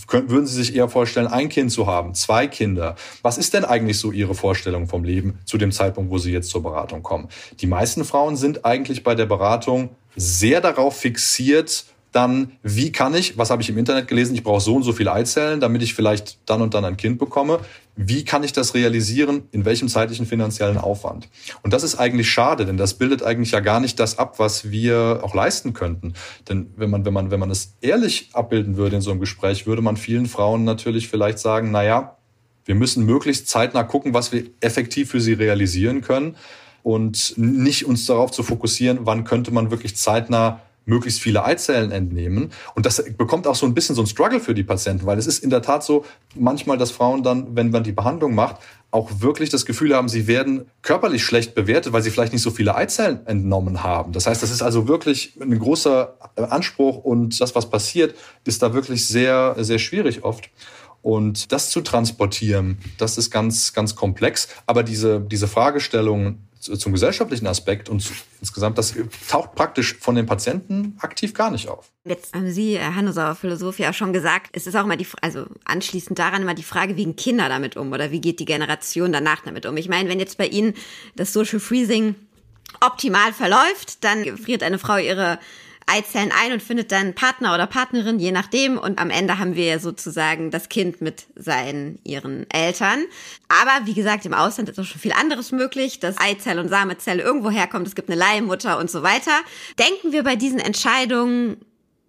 Würden Sie sich eher vorstellen, ein Kind zu haben, zwei Kinder? Was ist denn eigentlich so Ihre Vorstellung vom Leben zu dem Zeitpunkt, wo Sie jetzt zur Beratung kommen? Die meisten Frauen sind eigentlich bei der Beratung sehr darauf fixiert, dann, wie kann ich, was habe ich im Internet gelesen, ich brauche so und so viele Eizellen, damit ich vielleicht dann und dann ein Kind bekomme. Wie kann ich das realisieren? In welchem zeitlichen finanziellen Aufwand? Und das ist eigentlich schade, denn das bildet eigentlich ja gar nicht das ab, was wir auch leisten könnten. Denn wenn man, wenn man, wenn man es ehrlich abbilden würde in so einem Gespräch, würde man vielen Frauen natürlich vielleicht sagen, na ja, wir müssen möglichst zeitnah gucken, was wir effektiv für sie realisieren können und nicht uns darauf zu fokussieren, wann könnte man wirklich zeitnah möglichst viele Eizellen entnehmen. Und das bekommt auch so ein bisschen so ein Struggle für die Patienten, weil es ist in der Tat so, manchmal, dass Frauen dann, wenn man die Behandlung macht, auch wirklich das Gefühl haben, sie werden körperlich schlecht bewertet, weil sie vielleicht nicht so viele Eizellen entnommen haben. Das heißt, das ist also wirklich ein großer Anspruch und das, was passiert, ist da wirklich sehr, sehr schwierig oft. Und das zu transportieren, das ist ganz, ganz komplex. Aber diese, diese Fragestellung zum gesellschaftlichen Aspekt und zu, insgesamt, das taucht praktisch von den Patienten aktiv gar nicht auf. Jetzt haben Sie, Herr Hannesauer Philosophie, ja schon gesagt, es ist auch immer die, also anschließend daran immer die Frage, wie gehen Kinder damit um oder wie geht die Generation danach damit um? Ich meine, wenn jetzt bei Ihnen das Social Freezing optimal verläuft, dann friert eine Frau ihre Eizellen ein und findet dann Partner oder Partnerin, je nachdem. Und am Ende haben wir sozusagen das Kind mit seinen, ihren Eltern. Aber wie gesagt, im Ausland ist auch schon viel anderes möglich, dass Eizelle und Samezelle irgendwo herkommt. Es gibt eine Leihmutter und so weiter. Denken wir bei diesen Entscheidungen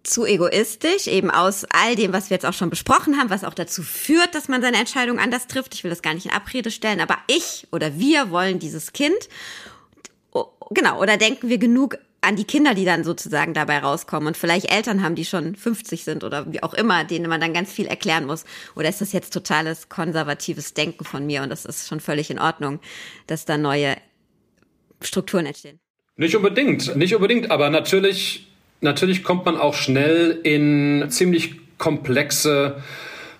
zu egoistisch, eben aus all dem, was wir jetzt auch schon besprochen haben, was auch dazu führt, dass man seine Entscheidung anders trifft. Ich will das gar nicht in Abrede stellen, aber ich oder wir wollen dieses Kind. Genau, oder denken wir genug an die Kinder, die dann sozusagen dabei rauskommen und vielleicht Eltern haben, die schon 50 sind oder wie auch immer, denen man dann ganz viel erklären muss. Oder ist das jetzt totales konservatives Denken von mir und das ist schon völlig in Ordnung, dass da neue Strukturen entstehen? Nicht unbedingt, nicht unbedingt, aber natürlich, natürlich kommt man auch schnell in ziemlich komplexe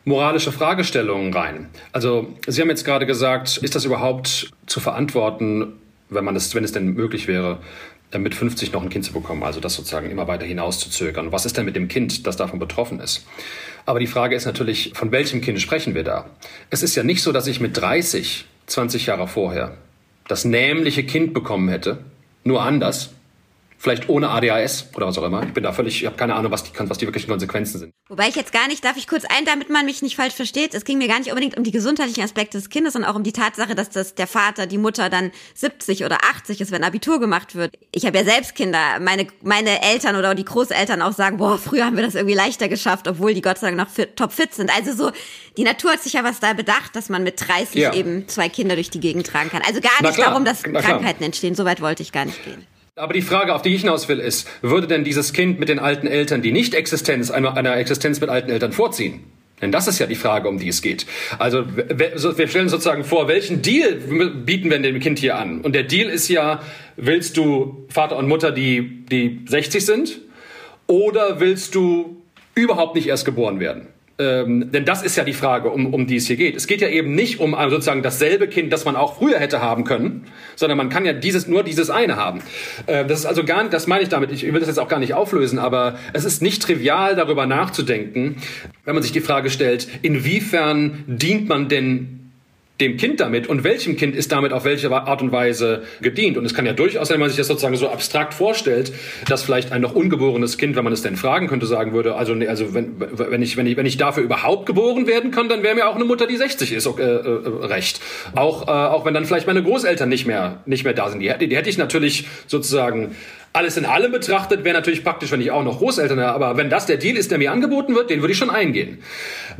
moralische Fragestellungen rein. Also Sie haben jetzt gerade gesagt, ist das überhaupt zu verantworten, wenn man es, wenn es denn möglich wäre, mit 50 noch ein Kind zu bekommen, also das sozusagen immer weiter hinauszuzögern. Was ist denn mit dem Kind, das davon betroffen ist? Aber die Frage ist natürlich, von welchem Kind sprechen wir da? Es ist ja nicht so, dass ich mit 30, 20 Jahre vorher das nämliche Kind bekommen hätte, nur anders, Vielleicht ohne ADHS oder was auch immer. Ich bin da völlig, ich habe keine Ahnung, was die, was die wirklichen Konsequenzen sind. Wobei ich jetzt gar nicht, darf ich kurz ein, damit man mich nicht falsch versteht. Es ging mir gar nicht unbedingt um die gesundheitlichen Aspekte des Kindes, sondern auch um die Tatsache, dass das der Vater, die Mutter dann 70 oder 80 ist, wenn Abitur gemacht wird. Ich habe ja selbst Kinder. Meine, meine Eltern oder die Großeltern auch sagen, boah, früher haben wir das irgendwie leichter geschafft, obwohl die Gott sei Dank noch fit, top fit sind. Also so, die Natur hat sich ja was da bedacht, dass man mit 30 ja. eben zwei Kinder durch die Gegend tragen kann. Also gar nicht darum, dass Krankheiten entstehen. So weit wollte ich gar nicht gehen. Aber die Frage, auf die ich hinaus will, ist, würde denn dieses Kind mit den alten Eltern die Nicht-Existenz einer, Existenz mit alten Eltern vorziehen? Denn das ist ja die Frage, um die es geht. Also wir stellen sozusagen vor, welchen Deal bieten wir dem Kind hier an? Und der Deal ist ja, willst du Vater und Mutter, die, die 60 sind? Oder willst du überhaupt nicht erst geboren werden? Ähm, denn das ist ja die Frage, um, um die es hier geht. Es geht ja eben nicht um äh, sozusagen dasselbe Kind, das man auch früher hätte haben können, sondern man kann ja dieses nur dieses eine haben. Äh, das ist also gar nicht, das meine ich damit. Ich will das jetzt auch gar nicht auflösen, aber es ist nicht trivial, darüber nachzudenken, wenn man sich die Frage stellt, inwiefern dient man denn dem Kind damit und welchem Kind ist damit auf welche Art und Weise gedient. Und es kann ja durchaus, wenn man sich das sozusagen so abstrakt vorstellt, dass vielleicht ein noch ungeborenes Kind, wenn man es denn fragen könnte, sagen würde, also, also wenn, wenn, ich, wenn, ich, wenn ich dafür überhaupt geboren werden kann, dann wäre mir auch eine Mutter, die 60 ist, äh, äh, recht. Auch, äh, auch wenn dann vielleicht meine Großeltern nicht mehr, nicht mehr da sind. Die, die hätte ich natürlich sozusagen alles in allem betrachtet wäre natürlich praktisch, wenn ich auch noch Großeltern habe, aber wenn das der Deal ist, der mir angeboten wird, den würde ich schon eingehen.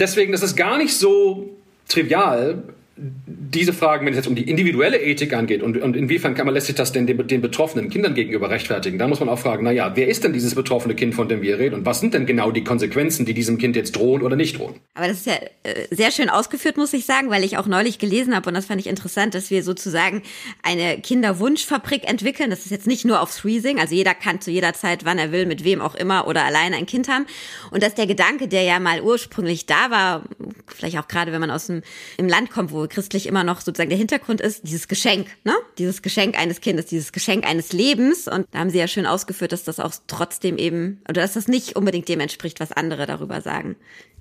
Deswegen, das ist gar nicht so trivial, diese Fragen, wenn es jetzt um die individuelle Ethik angeht und, und inwiefern kann man, lässt sich das denn den, den, betroffenen Kindern gegenüber rechtfertigen, da muss man auch fragen, na ja, wer ist denn dieses betroffene Kind, von dem wir reden und was sind denn genau die Konsequenzen, die diesem Kind jetzt drohen oder nicht drohen? Aber das ist ja äh, sehr schön ausgeführt, muss ich sagen, weil ich auch neulich gelesen habe und das fand ich interessant, dass wir sozusagen eine Kinderwunschfabrik entwickeln. Das ist jetzt nicht nur aufs Freezing, also jeder kann zu jeder Zeit, wann er will, mit wem auch immer oder alleine ein Kind haben. Und dass der Gedanke, der ja mal ursprünglich da war, vielleicht auch gerade wenn man aus dem im Land kommt, wo christlich immer noch sozusagen der Hintergrund ist, dieses Geschenk, ne? Dieses Geschenk eines Kindes, dieses Geschenk eines Lebens. Und da haben Sie ja schön ausgeführt, dass das auch trotzdem eben, oder dass das nicht unbedingt dem entspricht, was andere darüber sagen.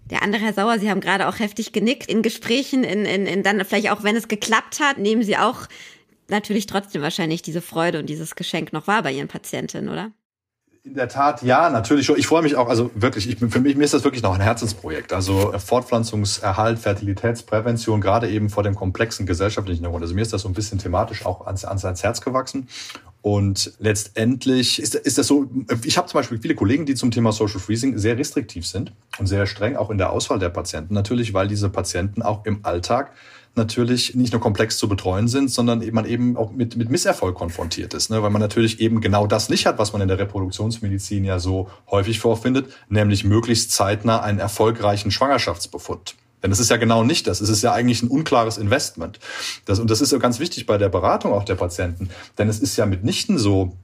Der andere Herr Sauer, Sie haben gerade auch heftig genickt in Gesprächen, in, in, in dann vielleicht auch, wenn es geklappt hat, nehmen Sie auch natürlich trotzdem wahrscheinlich diese Freude und dieses Geschenk noch wahr bei Ihren Patientinnen, oder? In der Tat, ja, natürlich schon. Ich freue mich auch, also wirklich, ich, für mich mir ist das wirklich noch ein Herzensprojekt. Also Fortpflanzungserhalt, Fertilitätsprävention, gerade eben vor dem komplexen gesellschaftlichen Hintergrund. Also mir ist das so ein bisschen thematisch auch ans, ans, ans Herz gewachsen. Und letztendlich ist, ist das so, ich habe zum Beispiel viele Kollegen, die zum Thema Social Freezing sehr restriktiv sind und sehr streng auch in der Auswahl der Patienten. Natürlich, weil diese Patienten auch im Alltag natürlich nicht nur komplex zu betreuen sind, sondern eben man eben auch mit, mit Misserfolg konfrontiert ist, ne? weil man natürlich eben genau das nicht hat, was man in der Reproduktionsmedizin ja so häufig vorfindet, nämlich möglichst zeitnah einen erfolgreichen Schwangerschaftsbefund. Denn das ist ja genau nicht das. Es ist ja eigentlich ein unklares Investment. Das, und das ist ja ganz wichtig bei der Beratung auch der Patienten. Denn es ist ja mitnichten so,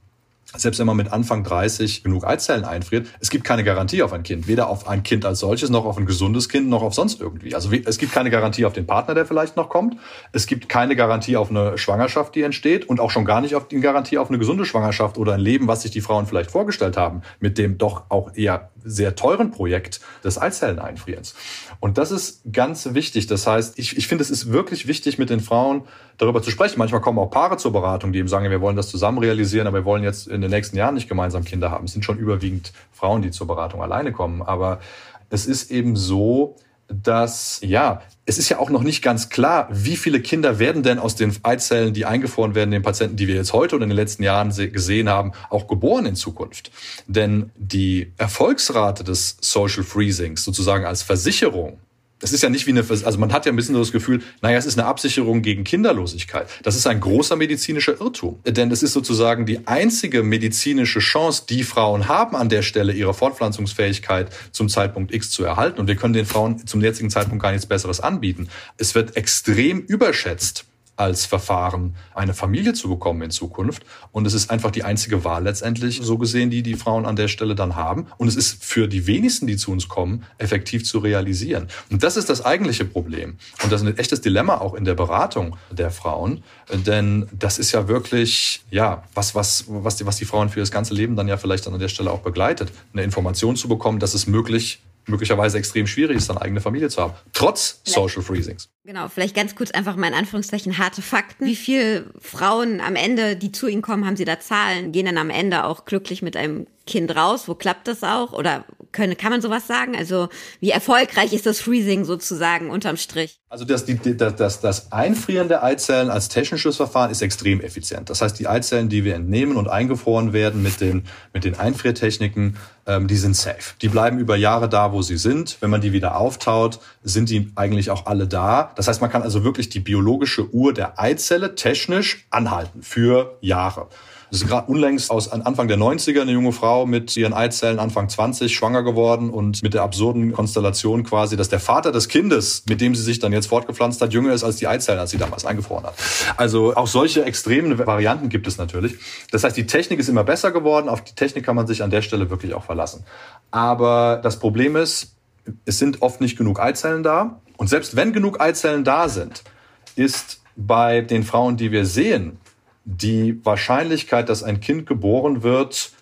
selbst wenn man mit Anfang 30 genug Eizellen einfriert, es gibt keine Garantie auf ein Kind. Weder auf ein Kind als solches, noch auf ein gesundes Kind, noch auf sonst irgendwie. Also es gibt keine Garantie auf den Partner, der vielleicht noch kommt. Es gibt keine Garantie auf eine Schwangerschaft, die entsteht. Und auch schon gar nicht auf die Garantie auf eine gesunde Schwangerschaft oder ein Leben, was sich die Frauen vielleicht vorgestellt haben, mit dem doch auch eher sehr teuren Projekt des Eizelleneinfrierens. Und das ist ganz wichtig. Das heißt, ich, ich finde, es ist wirklich wichtig, mit den Frauen darüber zu sprechen. Manchmal kommen auch Paare zur Beratung, die eben sagen, wir wollen das zusammen realisieren, aber wir wollen jetzt in den nächsten Jahren nicht gemeinsam Kinder haben. Es sind schon überwiegend Frauen, die zur Beratung alleine kommen. Aber es ist eben so, dass, ja, es ist ja auch noch nicht ganz klar, wie viele Kinder werden denn aus den Eizellen, die eingefroren werden, den Patienten, die wir jetzt heute und in den letzten Jahren gesehen haben, auch geboren in Zukunft. Denn die Erfolgsrate des Social Freezings sozusagen als Versicherung das ist ja nicht wie eine, also man hat ja ein bisschen so das Gefühl, naja, es ist eine Absicherung gegen Kinderlosigkeit. Das ist ein großer medizinischer Irrtum. Denn es ist sozusagen die einzige medizinische Chance, die Frauen haben, an der Stelle ihre Fortpflanzungsfähigkeit zum Zeitpunkt X zu erhalten. Und wir können den Frauen zum jetzigen Zeitpunkt gar nichts Besseres anbieten. Es wird extrem überschätzt, als Verfahren, eine Familie zu bekommen in Zukunft. Und es ist einfach die einzige Wahl letztendlich, so gesehen, die die Frauen an der Stelle dann haben. Und es ist für die wenigsten, die zu uns kommen, effektiv zu realisieren. Und das ist das eigentliche Problem. Und das ist ein echtes Dilemma auch in der Beratung der Frauen. Denn das ist ja wirklich, ja, was, was, was die, was die Frauen für das ganze Leben dann ja vielleicht an der Stelle auch begleitet. Eine Information zu bekommen, dass es möglich möglicherweise extrem schwierig ist, eine eigene Familie zu haben, trotz Social Freezings. Genau, vielleicht ganz kurz einfach mal in Anführungszeichen harte Fakten. Wie viele Frauen am Ende, die zu Ihnen kommen, haben Sie da Zahlen, gehen dann am Ende auch glücklich mit einem Kind raus? Wo klappt das auch? Oder können, kann man sowas sagen? Also wie erfolgreich ist das Freezing sozusagen unterm Strich? Also das, die, das, das Einfrieren der Eizellen als technisches Verfahren ist extrem effizient. Das heißt, die Eizellen, die wir entnehmen und eingefroren werden mit den, mit den Einfriertechniken, ähm, die sind safe. Die bleiben über Jahre da, wo sie sind. Wenn man die wieder auftaut, sind die eigentlich auch alle da. Das heißt, man kann also wirklich die biologische Uhr der Eizelle technisch anhalten für Jahre. Das ist gerade unlängst aus Anfang der 90er eine junge Frau mit ihren Eizellen Anfang 20 schwanger geworden und mit der absurden Konstellation quasi, dass der Vater des Kindes, mit dem sie sich dann jetzt fortgepflanzt hat, jünger ist als die Eizellen, als sie damals eingefroren hat. Also auch solche extremen Varianten gibt es natürlich. Das heißt, die Technik ist immer besser geworden. Auf die Technik kann man sich an der Stelle wirklich auch verlassen. Aber das Problem ist, es sind oft nicht genug Eizellen da. Und selbst wenn genug Eizellen da sind, ist bei den Frauen, die wir sehen, die Wahrscheinlichkeit, dass ein Kind geboren wird,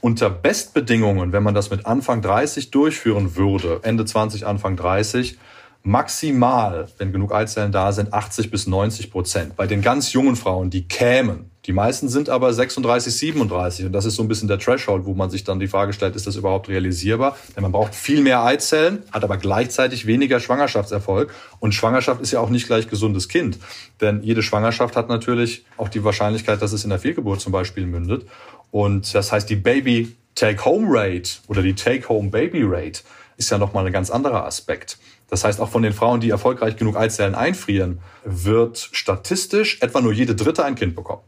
unter Bestbedingungen, wenn man das mit Anfang 30 durchführen würde, Ende 20, Anfang 30, maximal, wenn genug Eizellen da sind, 80 bis 90 Prozent. Bei den ganz jungen Frauen, die kämen. Die meisten sind aber 36, 37 und das ist so ein bisschen der Threshold, wo man sich dann die Frage stellt, ist das überhaupt realisierbar? Denn man braucht viel mehr Eizellen, hat aber gleichzeitig weniger Schwangerschaftserfolg und Schwangerschaft ist ja auch nicht gleich gesundes Kind, denn jede Schwangerschaft hat natürlich auch die Wahrscheinlichkeit, dass es in der Fehlgeburt zum Beispiel mündet und das heißt, die Baby Take-Home Rate oder die Take-Home Baby Rate ist ja nochmal ein ganz anderer Aspekt. Das heißt, auch von den Frauen, die erfolgreich genug Eizellen einfrieren, wird statistisch etwa nur jede dritte ein Kind bekommen.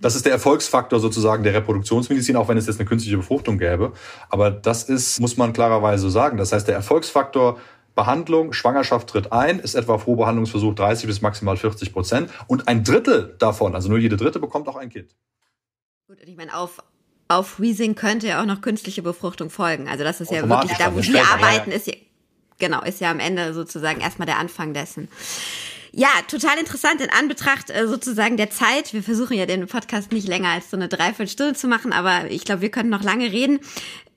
Das ist der Erfolgsfaktor sozusagen der Reproduktionsmedizin, auch wenn es jetzt eine künstliche Befruchtung gäbe. Aber das ist, muss man klarerweise sagen. Das heißt, der Erfolgsfaktor Behandlung, Schwangerschaft tritt ein, ist etwa pro Behandlungsversuch 30 bis maximal 40 Prozent. Und ein Drittel davon, also nur jede dritte, bekommt auch ein Kind. Gut, und ich meine, auf, auf Freezing könnte ja auch noch künstliche Befruchtung folgen. Also das ist ja wirklich da, wo wir arbeiten, ist ja, genau, ist ja am Ende sozusagen erstmal der Anfang dessen. Ja, total interessant in Anbetracht äh, sozusagen der Zeit. Wir versuchen ja den Podcast nicht länger als so eine Dreiviertelstunde zu machen, aber ich glaube, wir könnten noch lange reden.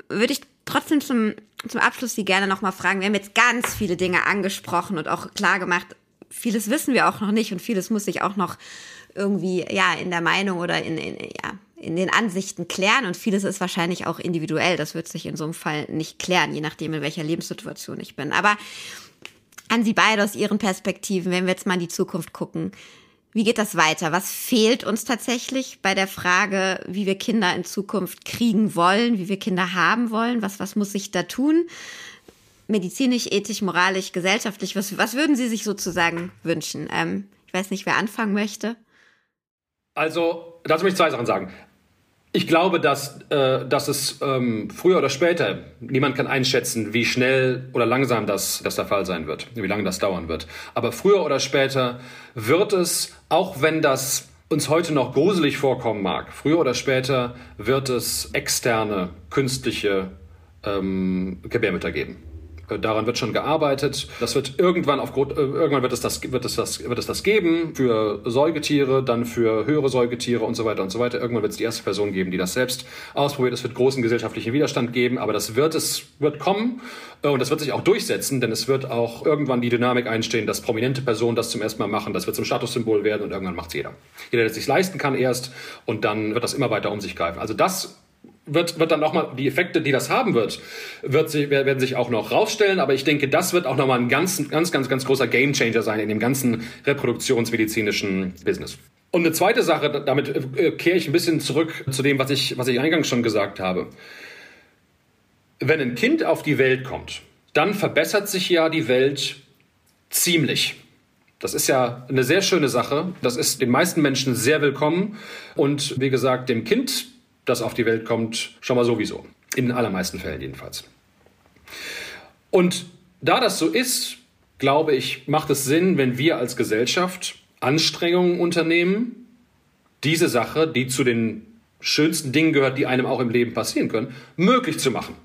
Würde ich trotzdem zum, zum Abschluss Sie gerne nochmal fragen. Wir haben jetzt ganz viele Dinge angesprochen und auch klar gemacht, vieles wissen wir auch noch nicht und vieles muss sich auch noch irgendwie, ja, in der Meinung oder in, in ja, in den Ansichten klären und vieles ist wahrscheinlich auch individuell. Das wird sich in so einem Fall nicht klären, je nachdem, in welcher Lebenssituation ich bin. Aber an Sie beide aus Ihren Perspektiven, wenn wir jetzt mal in die Zukunft gucken. Wie geht das weiter? Was fehlt uns tatsächlich bei der Frage, wie wir Kinder in Zukunft kriegen wollen, wie wir Kinder haben wollen? Was, was muss sich da tun? Medizinisch, ethisch, moralisch, gesellschaftlich? Was, was würden Sie sich sozusagen wünschen? Ähm, ich weiß nicht, wer anfangen möchte. Also, dazu möchte ich zwei Sachen sagen. Ich glaube, dass, äh, dass es ähm, früher oder später, niemand kann einschätzen, wie schnell oder langsam das, das der Fall sein wird, wie lange das dauern wird. Aber früher oder später wird es, auch wenn das uns heute noch gruselig vorkommen mag, früher oder später wird es externe künstliche ähm, Gebärmütter geben. Äh, daran wird schon gearbeitet. Das wird irgendwann auf äh, irgendwann wird es das wird es das wird es das geben für Säugetiere, dann für höhere Säugetiere und so weiter und so weiter. Irgendwann wird es die erste Person geben, die das selbst ausprobiert. Es wird großen gesellschaftlichen Widerstand geben, aber das wird es wird kommen äh, und das wird sich auch durchsetzen, denn es wird auch irgendwann die Dynamik einstehen, dass prominente Personen das zum ersten Mal machen. Das wird zum Statussymbol werden und irgendwann macht es jeder. Jeder, der es sich leisten kann erst und dann wird das immer weiter um sich greifen. Also das wird, wird dann nochmal, die Effekte, die das haben wird, wird sich, werden sich auch noch rausstellen. Aber ich denke, das wird auch nochmal ein ganz, ganz, ganz, ganz großer Gamechanger sein in dem ganzen reproduktionsmedizinischen Business. Und eine zweite Sache, damit äh, kehre ich ein bisschen zurück zu dem, was ich, was ich eingangs schon gesagt habe. Wenn ein Kind auf die Welt kommt, dann verbessert sich ja die Welt ziemlich. Das ist ja eine sehr schöne Sache. Das ist den meisten Menschen sehr willkommen. Und wie gesagt, dem Kind das auf die Welt kommt, schon mal sowieso. In den allermeisten Fällen jedenfalls. Und da das so ist, glaube ich, macht es Sinn, wenn wir als Gesellschaft Anstrengungen unternehmen, diese Sache, die zu den schönsten Dingen gehört, die einem auch im Leben passieren können, möglich zu machen.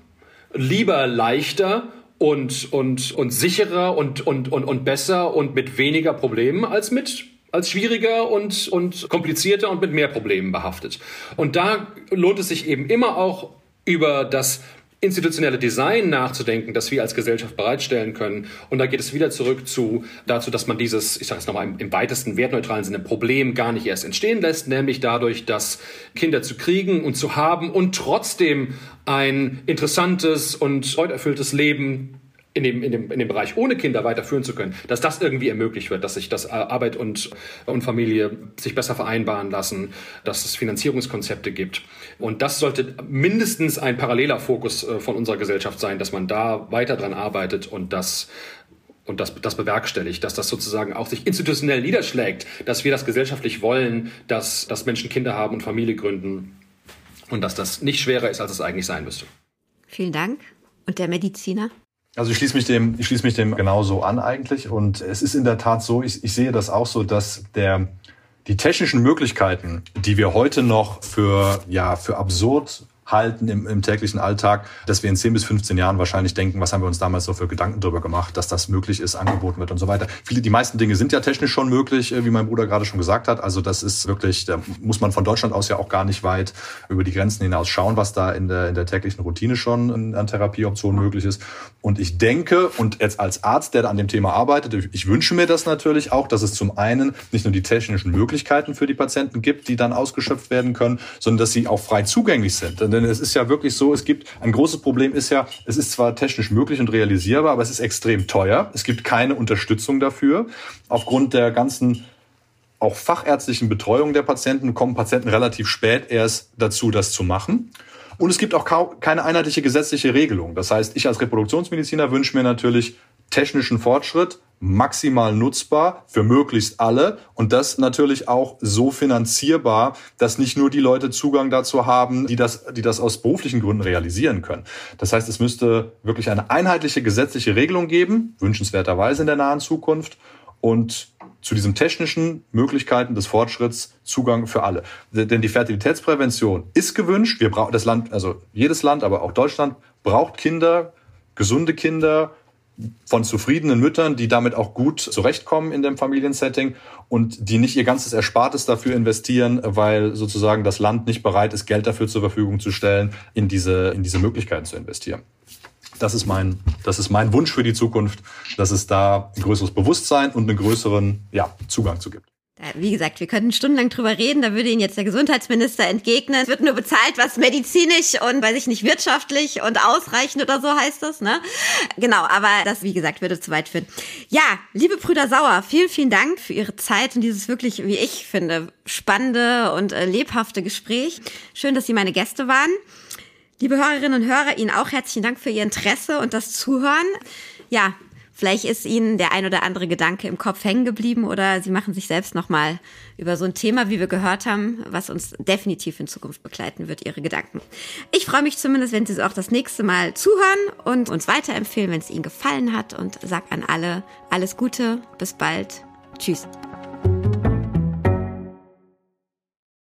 Lieber leichter und, und, und sicherer und, und, und, und besser und mit weniger Problemen als mit als schwieriger und, und komplizierter und mit mehr Problemen behaftet. Und da lohnt es sich eben immer auch über das institutionelle Design nachzudenken, das wir als Gesellschaft bereitstellen können. Und da geht es wieder zurück zu dazu, dass man dieses, ich sage es nochmal im, im weitesten wertneutralen Sinne, Problem gar nicht erst entstehen lässt, nämlich dadurch, dass Kinder zu kriegen und zu haben und trotzdem ein interessantes und freuderfülltes Leben in dem, in, dem, in dem Bereich ohne Kinder weiterführen zu können, dass das irgendwie ermöglicht wird, dass sich das Arbeit und, und Familie sich besser vereinbaren lassen, dass es Finanzierungskonzepte gibt. Und das sollte mindestens ein paralleler Fokus äh, von unserer Gesellschaft sein, dass man da weiter dran arbeitet und das und das, das bewerkstelligt, dass das sozusagen auch sich institutionell niederschlägt, dass wir das gesellschaftlich wollen, dass, dass Menschen Kinder haben und Familie gründen und dass das nicht schwerer ist, als es eigentlich sein müsste. Vielen Dank. Und der Mediziner? Also ich schließe mich dem, ich schließe mich dem genauso an eigentlich. Und es ist in der Tat so, ich, ich sehe das auch so, dass der, die technischen Möglichkeiten, die wir heute noch für, ja, für absurd halten im, im täglichen Alltag, dass wir in 10 bis 15 Jahren wahrscheinlich denken, was haben wir uns damals so für Gedanken darüber gemacht, dass das möglich ist, angeboten wird und so weiter. Viele, die meisten Dinge sind ja technisch schon möglich, äh, wie mein Bruder gerade schon gesagt hat. Also das ist wirklich, da muss man von Deutschland aus ja auch gar nicht weit über die Grenzen hinaus schauen, was da in der, in der täglichen Routine schon an Therapieoptionen möglich ist. Und ich denke, und jetzt als Arzt, der an dem Thema arbeitet, ich wünsche mir das natürlich auch, dass es zum einen nicht nur die technischen Möglichkeiten für die Patienten gibt, die dann ausgeschöpft werden können, sondern dass sie auch frei zugänglich sind. Denn es ist ja wirklich so, es gibt ein großes Problem ist ja, es ist zwar technisch möglich und realisierbar, aber es ist extrem teuer. Es gibt keine Unterstützung dafür. Aufgrund der ganzen auch fachärztlichen Betreuung der Patienten kommen Patienten relativ spät erst dazu, das zu machen. Und es gibt auch keine einheitliche gesetzliche Regelung. Das heißt, ich als Reproduktionsmediziner wünsche mir natürlich technischen Fortschritt, maximal nutzbar für möglichst alle und das natürlich auch so finanzierbar, dass nicht nur die Leute Zugang dazu haben, die das, die das aus beruflichen Gründen realisieren können. Das heißt, es müsste wirklich eine einheitliche gesetzliche Regelung geben, wünschenswerterweise in der nahen Zukunft und zu diesen technischen Möglichkeiten des Fortschritts Zugang für alle. Denn die Fertilitätsprävention ist gewünscht. Wir brauchen das Land, also jedes Land, aber auch Deutschland braucht Kinder, gesunde Kinder, von zufriedenen Müttern, die damit auch gut zurechtkommen in dem Familiensetting und die nicht ihr ganzes Erspartes dafür investieren, weil sozusagen das Land nicht bereit ist, Geld dafür zur Verfügung zu stellen, in diese, in diese Möglichkeiten zu investieren. Das ist mein, das ist mein Wunsch für die Zukunft, dass es da ein größeres Bewusstsein und einen größeren, ja, Zugang zu gibt. Wie gesagt, wir könnten stundenlang drüber reden, da würde Ihnen jetzt der Gesundheitsminister entgegnen. Es wird nur bezahlt, was medizinisch und, weiß ich nicht, wirtschaftlich und ausreichend oder so heißt das, ne? Genau, aber das, wie gesagt, würde zu weit führen. Ja, liebe Brüder Sauer, vielen, vielen Dank für Ihre Zeit und dieses wirklich, wie ich finde, spannende und äh, lebhafte Gespräch. Schön, dass Sie meine Gäste waren. Liebe Hörerinnen und Hörer, Ihnen auch herzlichen Dank für Ihr Interesse und das Zuhören. Ja, Vielleicht ist Ihnen der ein oder andere Gedanke im Kopf hängen geblieben oder Sie machen sich selbst nochmal über so ein Thema, wie wir gehört haben, was uns definitiv in Zukunft begleiten wird, Ihre Gedanken. Ich freue mich zumindest, wenn Sie auch das nächste Mal zuhören und uns weiterempfehlen, wenn es Ihnen gefallen hat und sag an alle alles Gute, bis bald. Tschüss.